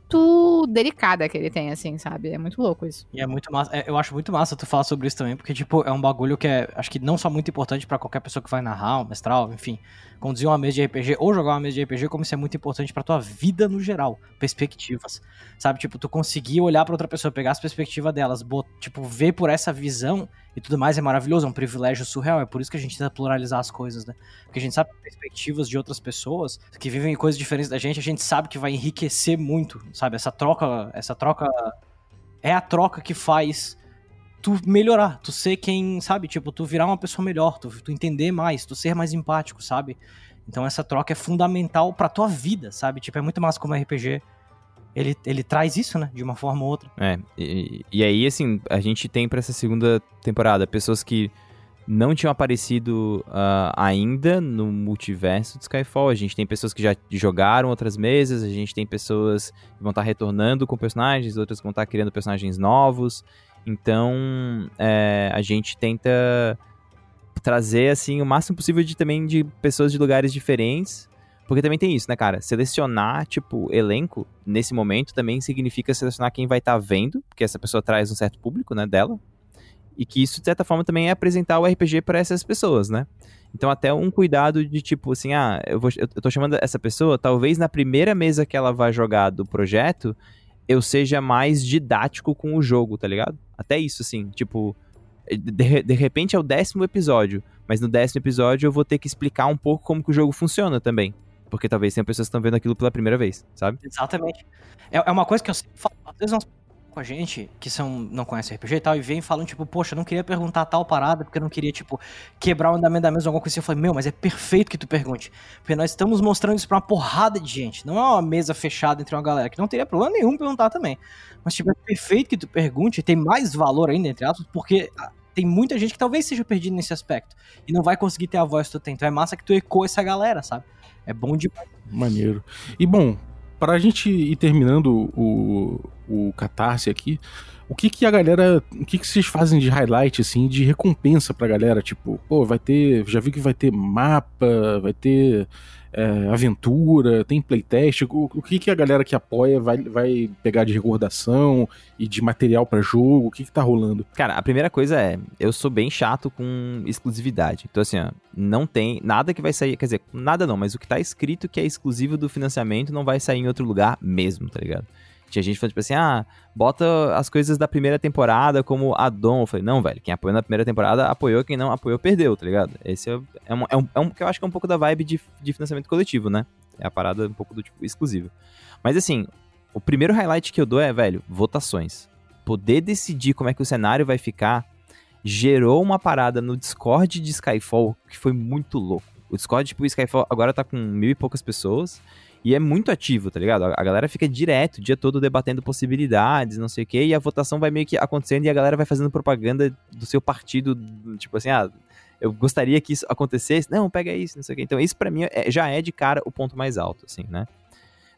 delicada que ele tem, assim, sabe? É muito louco isso. E é muito massa. é, eu acho muito massa tu falar sobre isso também, porque, tipo, é um bagulho que é, acho que não só muito importante pra qualquer pessoa que vai narrar, um mestral, enfim, conduzir uma mesa de RPG ou jogar uma mesa de RPG, como isso é muito importante pra tua vida no geral. Perspectivas. Sabe, tipo, tu conseguir olhar pra outra pessoa, pegar as perspectivas delas, tipo, ver por essa visão e tudo mais é maravilhoso, é um privilégio surreal. É por isso que a gente tenta pluralizar as coisas, né? Porque a gente sabe perspectivas de outras pessoas que vivem coisas diferentes da gente, a gente sabe que vai enriquecer muito, sabe? Essa troca, essa troca é a troca que faz tu melhorar, tu ser quem, sabe, tipo, tu virar uma pessoa melhor, tu, tu entender mais, tu ser mais empático, sabe? Então essa troca é fundamental pra tua vida, sabe? Tipo, é muito massa como RPG. Ele, ele traz isso, né? De uma forma ou outra. É, e, e aí, assim, a gente tem pra essa segunda temporada pessoas que não tinham aparecido ah, ainda no multiverso de Skyfall. A gente tem pessoas que já jogaram outras mesas, a gente tem pessoas que vão estar retornando com personagens, outras que vão estar criando personagens novos. Então, é, a gente tenta trazer, assim, o máximo possível de também de pessoas de lugares diferentes. Porque também tem isso, né, cara? Selecionar, tipo, elenco, nesse momento, também significa selecionar quem vai estar vendo, porque essa pessoa traz um certo público, né, dela. E que isso, de certa forma, também é apresentar o RPG para essas pessoas, né? Então, até um cuidado de tipo assim, ah, eu, vou, eu tô chamando essa pessoa, talvez na primeira mesa que ela vai jogar do projeto, eu seja mais didático com o jogo, tá ligado? Até isso, assim, tipo, de, de repente é o décimo episódio, mas no décimo episódio eu vou ter que explicar um pouco como que o jogo funciona também. Porque talvez tenham pessoas que estão vendo aquilo pela primeira vez, sabe? Exatamente. É, é uma coisa que eu sempre falo. Às vezes nós com a gente que são, não conhecem RPG e tal, e vem falando, tipo, poxa, eu não queria perguntar tal parada, porque eu não queria, tipo, quebrar o andamento da mesa ou alguma coisa assim. Eu falei, meu, mas é perfeito que tu pergunte. Porque nós estamos mostrando isso pra uma porrada de gente. Não é uma mesa fechada entre uma galera, que não teria problema nenhum perguntar também. Mas, tipo, é perfeito que tu pergunte, tem mais valor ainda, entre aspas, porque ah, tem muita gente que talvez seja perdida nesse aspecto. E não vai conseguir ter a voz que tu tem. Então é massa que tu ecoa essa galera, sabe? É bom demais. Maneiro. E bom, pra gente ir terminando o, o Catarse aqui. O que que a galera, o que que vocês fazem de highlight, assim, de recompensa pra galera? Tipo, pô, vai ter, já vi que vai ter mapa, vai ter é, aventura, tem playtest. O, o, que que a galera que apoia vai, vai pegar de recordação e de material para jogo? O que que tá rolando? Cara, a primeira coisa é, eu sou bem chato com exclusividade. Então, assim, ó, não tem nada que vai sair, quer dizer, nada não, mas o que tá escrito que é exclusivo do financiamento não vai sair em outro lugar mesmo, tá ligado? Tinha gente falando, tipo assim, ah, bota as coisas da primeira temporada como addon. Eu falei, não, velho, quem apoiou na primeira temporada apoiou, quem não apoiou perdeu, tá ligado? Esse é, é, um, é, um, é um que eu acho que é um pouco da vibe de, de financiamento coletivo, né? É a parada um pouco do tipo exclusivo. Mas assim, o primeiro highlight que eu dou é, velho, votações. Poder decidir como é que o cenário vai ficar gerou uma parada no Discord de Skyfall que foi muito louco. O Discord, tipo, o Skyfall agora tá com mil e poucas pessoas. E é muito ativo, tá ligado? A galera fica direto, o dia todo debatendo possibilidades, não sei o quê, e a votação vai meio que acontecendo e a galera vai fazendo propaganda do seu partido, tipo assim, ah, eu gostaria que isso acontecesse. Não, pega isso, não sei o quê. Então, isso para mim é, já é de cara o ponto mais alto, assim, né?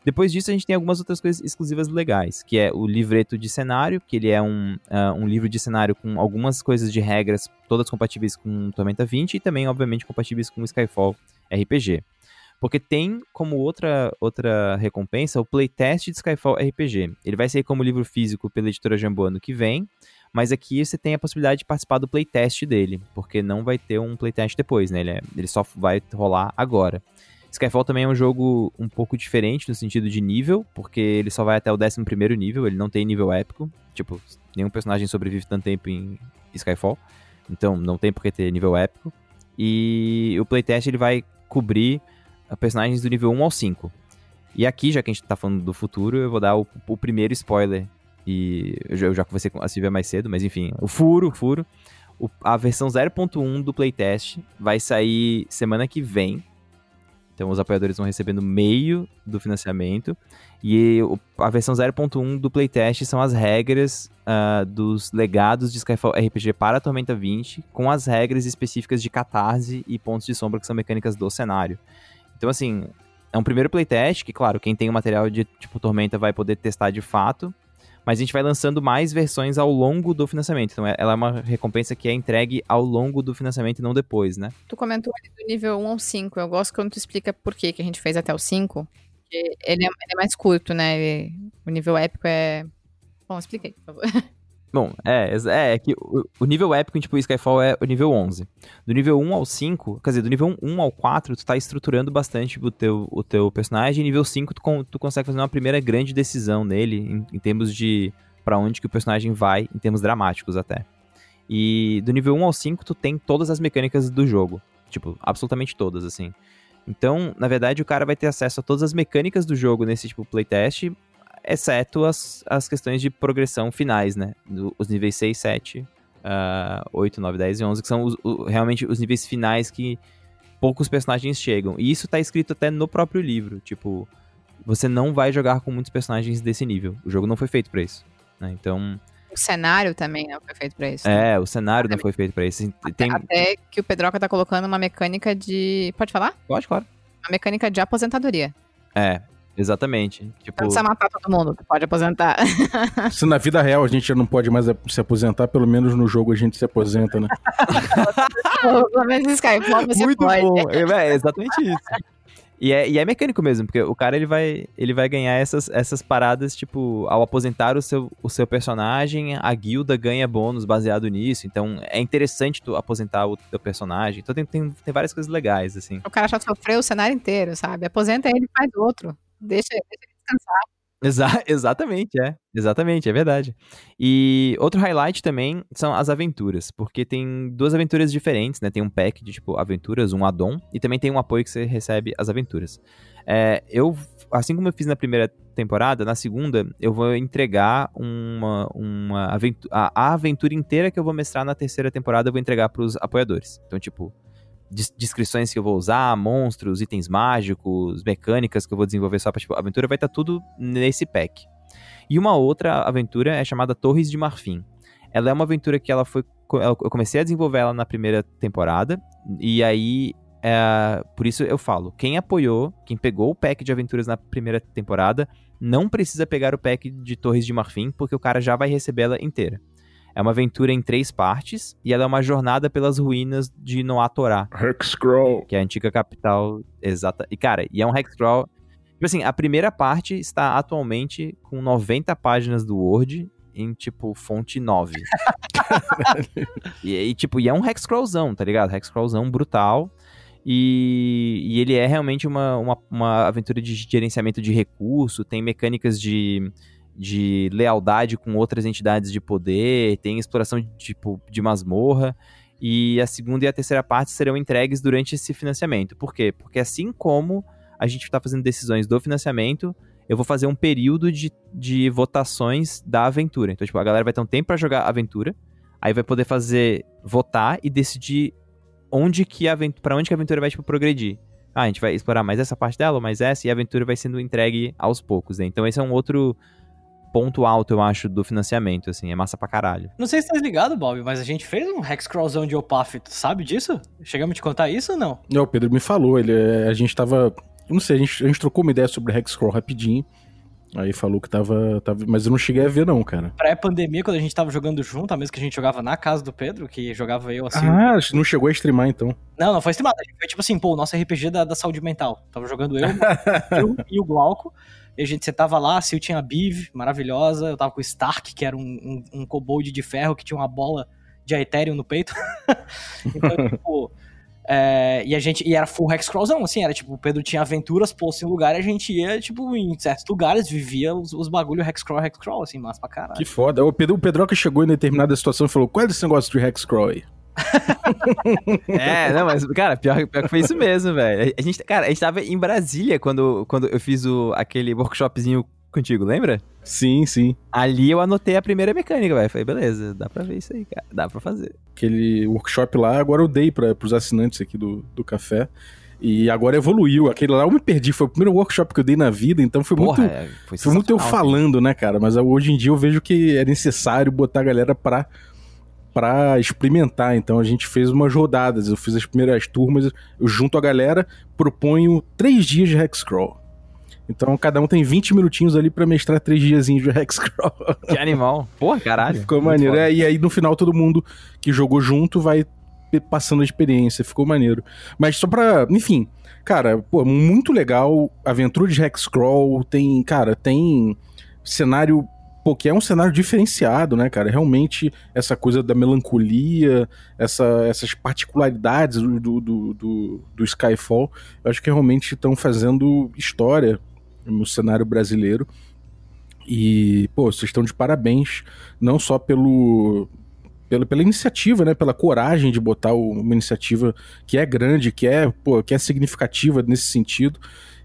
Depois disso, a gente tem algumas outras coisas exclusivas legais, que é o livreto de cenário, que ele é um, uh, um livro de cenário com algumas coisas de regras, todas compatíveis com Tormenta 20 e também, obviamente, compatíveis com Skyfall RPG. Porque tem como outra, outra recompensa o playtest de Skyfall RPG. Ele vai sair como livro físico pela editora Jambô ano que vem, mas aqui você tem a possibilidade de participar do playtest dele, porque não vai ter um playtest depois, né? Ele, é, ele só vai rolar agora. Skyfall também é um jogo um pouco diferente no sentido de nível, porque ele só vai até o 11 nível, ele não tem nível épico. Tipo, nenhum personagem sobrevive tanto tempo em Skyfall, então não tem por que ter nível épico. E o playtest ele vai cobrir personagens do nível 1 ao 5. E aqui, já que a gente tá falando do futuro, eu vou dar o, o primeiro spoiler. E eu já, conversei com a Silvia mais cedo, mas enfim, o furo, o furo. O, a versão 0.1 do playtest vai sair semana que vem. Então os apoiadores vão receber no meio do financiamento. E a versão 0.1 do playtest são as regras uh, dos legados de Skyfall RPG para a Tormenta 20, com as regras específicas de catarse e pontos de sombra, que são mecânicas do cenário. Então, assim, é um primeiro playtest, que, claro, quem tem o material de tipo Tormenta vai poder testar de fato, mas a gente vai lançando mais versões ao longo do financiamento. Então, é, ela é uma recompensa que é entregue ao longo do financiamento e não depois, né? Tu comentou do nível 1 ao 5. Eu gosto quando tu explica por que a gente fez até o 5. Ele é, ele é mais curto, né? Ele, o nível épico é. Bom, expliquei, por favor. Bom, é, é, é que o, o, nível épico tipo Skyfall é o nível 11. Do nível 1 ao 5, quer dizer, do nível 1 ao 4, tu tá estruturando bastante o teu, o teu personagem, e nível 5 tu, tu consegue fazer uma primeira grande decisão nele, em, em termos de para onde que o personagem vai, em termos dramáticos até. E do nível 1 ao 5, tu tem todas as mecânicas do jogo. Tipo, absolutamente todas, assim. Então, na verdade, o cara vai ter acesso a todas as mecânicas do jogo nesse tipo playtest, exceto as, as questões de progressão finais, né? Do, os níveis 6, 7, uh, 8, 9, 10 e 11, que são os, o, realmente os níveis finais que poucos personagens chegam. E isso tá escrito até no próprio livro, tipo, você não vai jogar com muitos personagens desse nível. O jogo não foi feito para isso, né? Então... O cenário também não foi feito pra isso. Né? É, o cenário não foi feito pra isso. Tem... Até, que o Pedroca tá colocando uma mecânica de... Pode falar? Pode, claro. Uma mecânica de aposentadoria. É, Exatamente. Tipo... Não matar todo mundo, pode aposentar. Se na vida real a gente já não pode mais se aposentar, pelo menos no jogo a gente se aposenta, né? pelo menos Skype, você Muito pode. bom. É, é exatamente isso. E é, e é mecânico mesmo, porque o cara ele vai, ele vai ganhar essas, essas paradas, tipo, ao aposentar o seu, o seu personagem, a guilda ganha bônus baseado nisso. Então é interessante tu aposentar o teu personagem. Então tem, tem, tem várias coisas legais, assim. O cara já sofreu o cenário inteiro, sabe? Aposenta ele e faz outro. Deixa, deixa ele descansar. Exa exatamente, é. Exatamente, é verdade. E outro highlight também são as aventuras, porque tem duas aventuras diferentes, né? Tem um pack de, tipo, aventuras, um addon, e também tem um apoio que você recebe as aventuras. É, eu, assim como eu fiz na primeira temporada, na segunda, eu vou entregar uma, uma aventura, a, a aventura inteira que eu vou mestrar na terceira temporada, eu vou entregar para os apoiadores. Então, tipo, descrições que eu vou usar, monstros, itens mágicos, mecânicas que eu vou desenvolver só pra tipo, aventura, vai estar tá tudo nesse pack. E uma outra aventura é chamada Torres de Marfim. Ela é uma aventura que ela foi. Eu comecei a desenvolver ela na primeira temporada, e aí é, por isso eu falo, quem apoiou, quem pegou o pack de aventuras na primeira temporada, não precisa pegar o pack de Torres de Marfim, porque o cara já vai receber ela inteira. É uma aventura em três partes e ela é uma jornada pelas ruínas de Noatorá, Hexcrawl. que é a antiga capital exata. E cara, e é um hexcrawl. Tipo assim, a primeira parte está atualmente com 90 páginas do Word em tipo fonte 9. e, e, tipo, e é um hexcrawlzão, tá ligado? Hexcrawlzão brutal. E, e ele é realmente uma, uma, uma aventura de gerenciamento de recurso, tem mecânicas de, de lealdade com outras entidades de poder, tem exploração de, tipo, de masmorra. E a segunda e a terceira parte serão entregues durante esse financiamento. Por quê? Porque assim como a gente está fazendo decisões do financiamento, eu vou fazer um período de, de votações da aventura. Então, tipo, a galera vai ter um tempo para jogar a aventura, aí vai poder fazer, votar e decidir onde que a para onde que a aventura vai tipo, progredir. Ah, a gente vai explorar mais essa parte dela, mais essa, e a aventura vai sendo entregue aos poucos, né? Então esse é um outro ponto alto, eu acho, do financiamento, assim, é massa pra caralho. Não sei se tá ligado, Bob, mas a gente fez um Hexcrawlzão de Opaf, tu sabe disso? Chegamos a te contar isso ou não? Não, o Pedro me falou, ele, a gente tava, eu não sei, a gente, a gente trocou uma ideia sobre Hexcrawl rapidinho, Aí falou que tava, tava. Mas eu não cheguei a ver, não, cara. Pré-pandemia, quando a gente tava jogando junto, a mesma que a gente jogava na casa do Pedro, que jogava eu assim. Ah, não chegou a streamar então. Não, não foi streamado. Foi tipo assim, pô, o nosso RPG da, da saúde mental. Tava jogando eu, eu e o Glauco. E a gente sentava lá, Sil tinha a Biv, maravilhosa. Eu tava com o Stark, que era um, um, um kobold de ferro que tinha uma bola de Aetherium no peito. então, tipo. É, e a gente e era full hexcrawlzão, assim, era tipo, o Pedro tinha aventuras, pôs em lugar e a gente ia, tipo, em certos lugares, vivia os, os bagulho hexcrawl, hexcrawl, assim, massa pra caralho. Que foda. O Pedro, o Pedro que chegou em determinada situação e falou: qual é esse negócio de hexcrawl aí? é, não, mas, cara, pior, pior que foi isso mesmo, velho. A gente, cara, a gente tava em Brasília quando, quando eu fiz o, aquele workshopzinho contigo, lembra? Sim, sim. Ali eu anotei a primeira mecânica, velho. Falei, beleza, dá pra ver isso aí, cara. Dá pra fazer. Aquele workshop lá, agora eu dei pra, pros assinantes aqui do, do café. E agora evoluiu. Aquele lá eu me perdi. Foi o primeiro workshop que eu dei na vida, então foi Porra, muito. É, foi, foi muito eu falando, né, cara? Mas hoje em dia eu vejo que é necessário botar a galera pra, pra experimentar. Então a gente fez umas rodadas. Eu fiz as primeiras turmas, eu junto a galera, proponho três dias de Hexcrawl. Então cada um tem 20 minutinhos ali para mestrar três diazinhos de Hexcrawl. Que animal. Porra, caralho. Ficou maneiro. É, e aí no final todo mundo que jogou junto vai passando a experiência. Ficou maneiro. Mas só pra. Enfim. Cara, pô, muito legal. Aventura de Hexcrawl. Tem. Cara, tem cenário pô, que é um cenário diferenciado, né, cara? Realmente, essa coisa da melancolia, essa, essas particularidades do, do, do, do Skyfall, eu acho que realmente estão fazendo história no cenário brasileiro. E, pô, vocês estão de parabéns, não só pelo, pela, pela iniciativa, né? Pela coragem de botar uma iniciativa que é grande, que é, pô, que é significativa nesse sentido.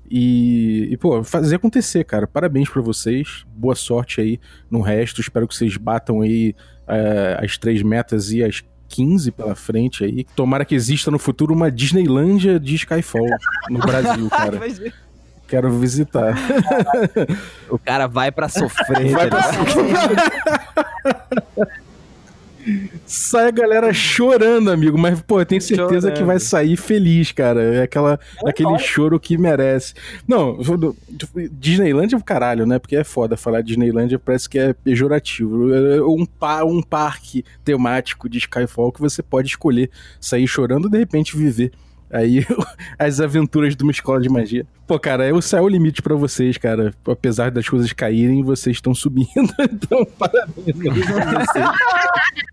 E, e pô, fazer acontecer, cara. Parabéns para vocês. Boa sorte aí no resto. Espero que vocês batam aí é, as três metas e as 15 pela frente aí. Tomara que exista no futuro uma Disneylândia de Skyfall no Brasil, cara. Quero visitar. o cara vai para sofrer. Vai pra sofrer. Sai a galera chorando, amigo. Mas, pô, eu tenho certeza chorando. que vai sair feliz, cara. É aquela, é aquele choro que merece. Não, Disneylandia é caralho, né? Porque é foda falar Disneylandia, parece que é pejorativo. É um, par, um parque temático de Skyfall que você pode escolher sair chorando e de repente viver Aí, as aventuras de uma escola de magia. Pô, cara, é o céu o limite para vocês, cara. Apesar das coisas caírem, vocês estão subindo. Então, parabéns.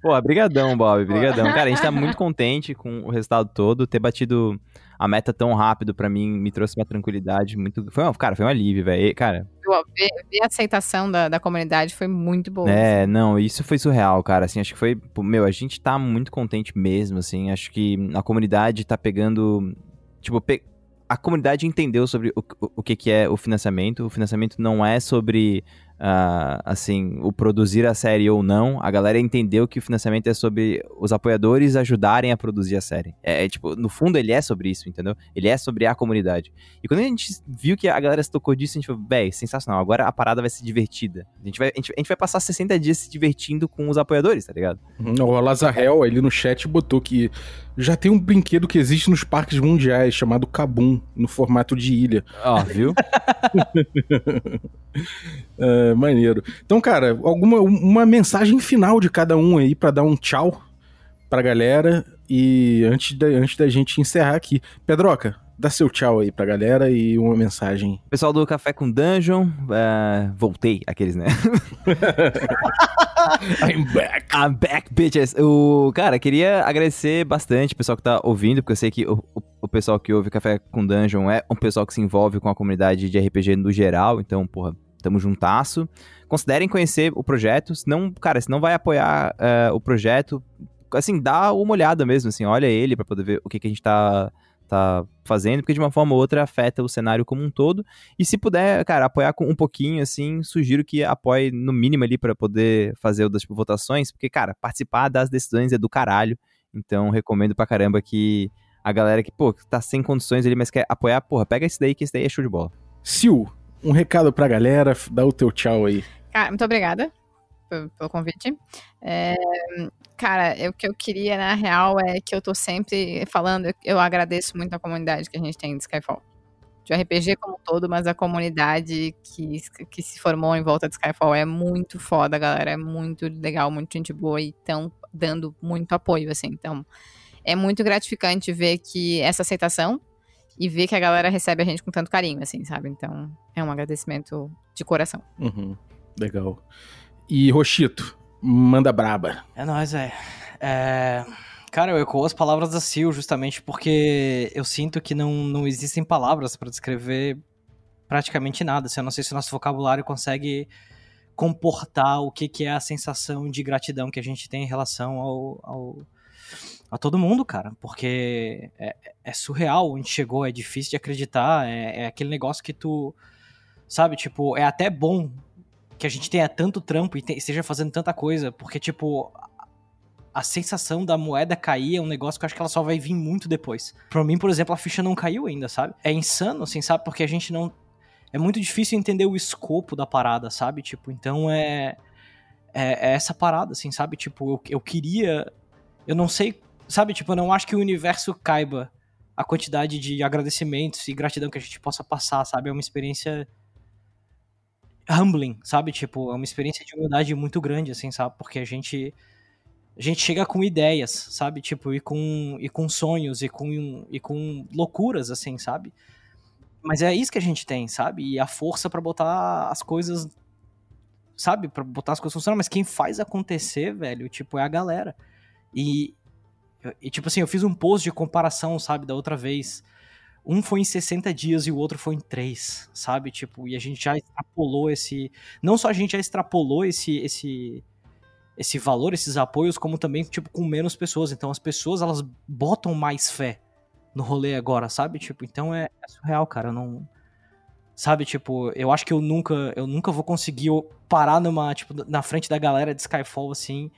Pô, brigadão, Bob, brigadão. Cara, a gente tá muito contente com o resultado todo. Ter batido a meta tão rápido para mim me trouxe uma tranquilidade muito. Foi uma, cara, foi um alívio, velho. Cara. Ver, ver, a aceitação da, da comunidade foi muito boa. É, assim. não, isso foi surreal, cara. Assim, acho que foi. Meu, a gente tá muito contente mesmo, assim. Acho que a comunidade tá pegando. Tipo, pe... a comunidade entendeu sobre o, o, o que, que é o financiamento. O financiamento não é sobre uh, assim, o produzir a série ou não, a galera entendeu que o financiamento é sobre os apoiadores ajudarem a produzir a série. É, é, tipo, no fundo ele é sobre isso, entendeu? Ele é sobre a comunidade. E quando a gente viu que a galera se tocou disso, a gente falou, véi, sensacional, agora a parada vai ser divertida. A gente vai, a gente, a gente vai passar 60 dias se divertindo com os apoiadores, tá ligado? Uhum. O Lazarel, ali no chat, botou que já tem um brinquedo que existe nos parques mundiais chamado Kabum, no formato de ilha. Ó, oh, viu? é, maneiro. Então, cara, alguma uma mensagem final de cada um aí para dar um tchau pra galera e antes da, antes da gente encerrar aqui. Pedroca, dá seu tchau aí pra galera e uma mensagem. Pessoal do Café com Dungeon, uh, voltei, aqueles, né? I'm back. I'm back, bitches. O, cara, queria agradecer bastante o pessoal que tá ouvindo, porque eu sei que o, o, o, pessoal que ouve Café com Dungeon é um pessoal que se envolve com a comunidade de RPG no geral, então, porra, tamo juntasso. Considerem conhecer o projeto, senão, cara, se não vai apoiar uh, o projeto, assim, dá uma olhada mesmo, assim, olha ele para poder ver o que, que a gente tá tá fazendo, porque de uma forma ou outra afeta o cenário como um todo. E se puder, cara, apoiar com um pouquinho, assim, sugiro que apoie no mínimo ali para poder fazer das votações, porque, cara, participar das decisões é do caralho. Então, recomendo pra caramba que a galera que, pô, tá sem condições ali, mas quer apoiar, porra, pega esse daí que esse daí é show de bola. Sil, um recado pra galera, dá o teu tchau aí. Cara, muito obrigada pelo convite. É, cara, o que eu queria, na real, é que eu tô sempre falando, eu agradeço muito a comunidade que a gente tem de Skyfall. De RPG como um todo, mas a comunidade que, que se formou em volta de Skyfall é muito foda, galera. É muito legal, muito gente boa e estão dando muito apoio, assim. Então, é muito gratificante ver que essa aceitação e ver que a galera recebe a gente com tanto carinho, assim, sabe? Então, é um agradecimento de coração. Uhum, legal. E Rochito, manda braba. É nóis, velho. É... Cara, eu ecoo as palavras da Sil justamente porque eu sinto que não, não existem palavras para descrever praticamente nada. Assim, eu não sei se o nosso vocabulário consegue comportar o que, que é a sensação de gratidão que a gente tem em relação ao, ao a todo mundo, cara, porque é, é, surreal onde chegou, é difícil de acreditar, é, é aquele negócio que tu, sabe, tipo, é até bom que a gente tenha tanto trampo e te, esteja fazendo tanta coisa, porque, tipo, a sensação da moeda cair é um negócio que eu acho que ela só vai vir muito depois. Pra mim, por exemplo, a ficha não caiu ainda, sabe? É insano, assim, sabe? Porque a gente não. É muito difícil entender o escopo da parada, sabe? Tipo, então é. É, é essa parada, assim, sabe? Tipo, eu, eu queria. Eu não sei. Sabe? Tipo, eu não acho que o universo caiba a quantidade de agradecimentos e gratidão que a gente possa passar, sabe? É uma experiência humbling, sabe? Tipo, é uma experiência de humildade muito grande, assim, sabe? Porque a gente a gente chega com ideias, sabe? Tipo, e com, e com sonhos, e com, e com loucuras, assim, sabe? Mas é isso que a gente tem, sabe? E a força para botar as coisas, sabe? para botar as coisas funcionando. Mas quem faz acontecer, velho, tipo, é a galera. E, e, tipo assim, eu fiz um post de comparação, sabe, da outra vez um foi em 60 dias e o outro foi em 3, sabe? Tipo, e a gente já extrapolou esse. Não só a gente já extrapolou esse, esse, esse valor, esses apoios, como também, tipo, com menos pessoas. Então as pessoas, elas botam mais fé no rolê agora, sabe? Tipo, então é, é surreal, cara. Eu não. Sabe, tipo, eu acho que eu nunca, eu nunca vou conseguir parar numa, tipo, na frente da galera de Skyfall, assim,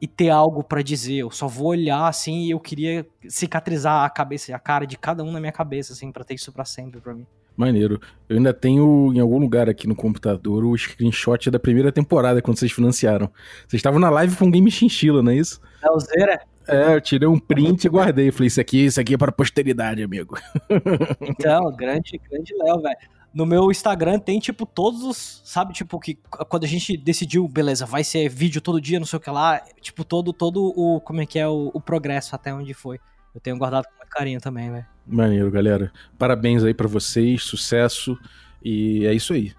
e ter algo para dizer. Eu só vou olhar assim e eu queria cicatrizar a cabeça, a cara de cada um na minha cabeça, assim, pra ter isso para sempre para mim. Maneiro. Eu ainda tenho em algum lugar aqui no computador o screenshot da primeira temporada quando vocês financiaram. Vocês estavam na live com Game Chinchila, não é isso? É o Zera? É, eu tirei um print e guardei. Falei, isso aqui, isso aqui é para posteridade, amigo. Então, grande, grande Léo, velho no meu Instagram tem, tipo, todos os. Sabe, tipo, que quando a gente decidiu, beleza, vai ser vídeo todo dia, não sei o que lá. Tipo, todo, todo o. Como é que é o, o progresso até onde foi. Eu tenho guardado com muito carinho também, velho. Maneiro, galera. Parabéns aí para vocês, sucesso. E é isso aí.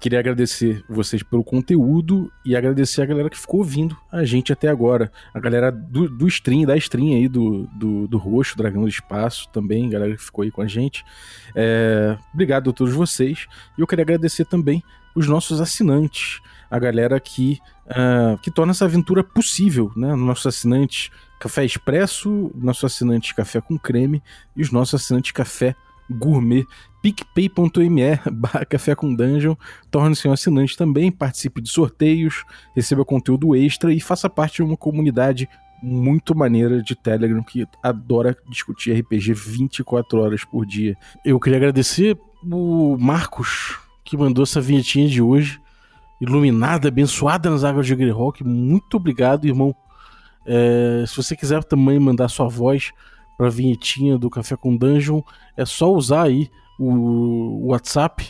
Queria agradecer vocês pelo conteúdo e agradecer a galera que ficou ouvindo a gente até agora. A galera do, do stream, da stream aí do, do, do Roxo, Dragão do Espaço também, galera que ficou aí com a gente. É, obrigado a todos vocês. E eu queria agradecer também os nossos assinantes, a galera que, uh, que torna essa aventura possível, né? Nossos assinantes Café Expresso, nosso assinante Café com Creme e os nossos assinantes Café gourmet. picpay.me café com dungeon. Torne-se um assinante também, participe de sorteios, receba conteúdo extra e faça parte de uma comunidade muito maneira de Telegram que adora discutir RPG 24 horas por dia. Eu queria agradecer o Marcos, que mandou essa vinhetinha de hoje, iluminada, abençoada nas águas de Greyhawk. Muito obrigado, irmão. É, se você quiser também mandar sua voz para a vinhetinha do Café com Dungeon, é só usar aí o WhatsApp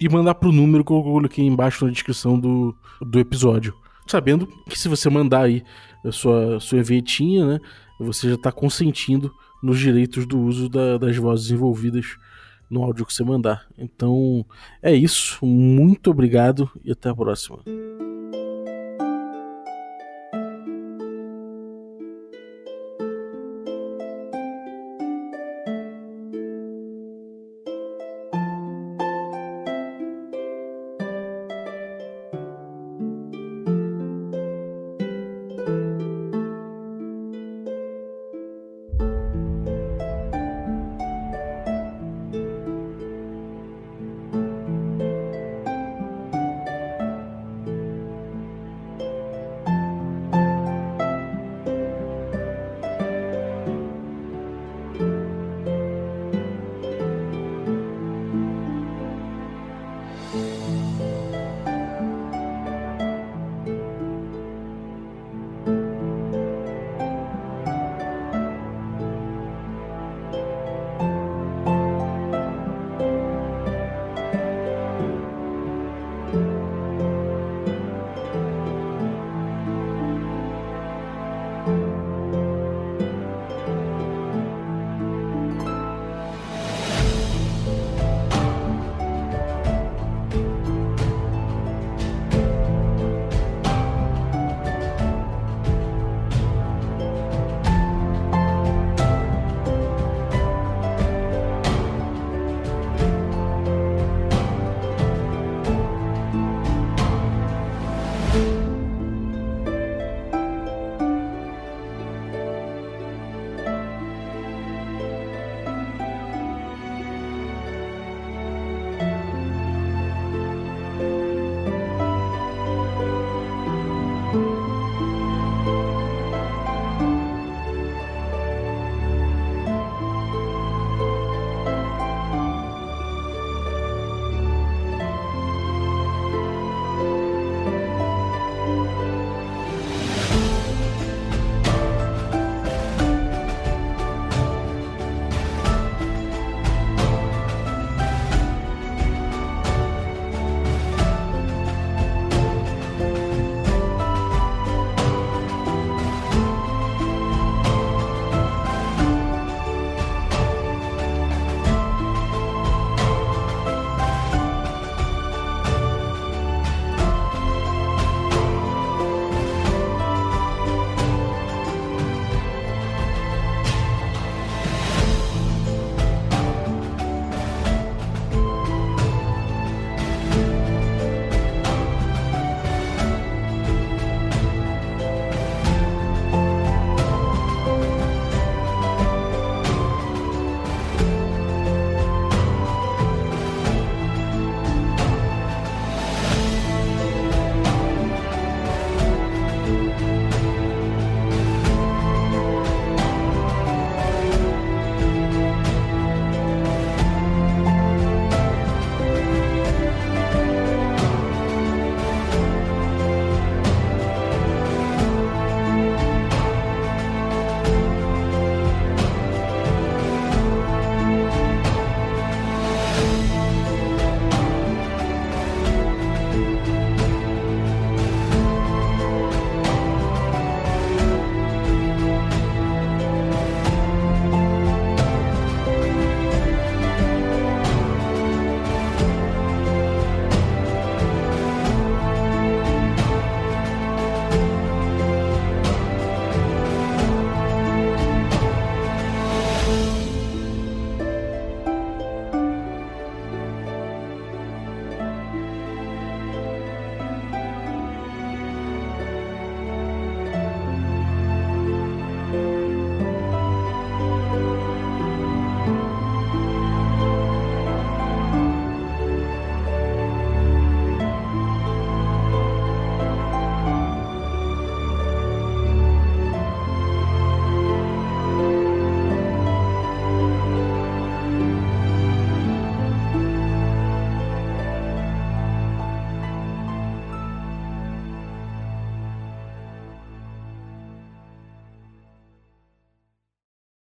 e mandar pro número que eu coloquei embaixo na descrição do, do episódio. Sabendo que se você mandar aí a sua, sua vinhetinha, né, você já está consentindo nos direitos do uso da, das vozes envolvidas no áudio que você mandar. Então é isso. Muito obrigado e até a próxima.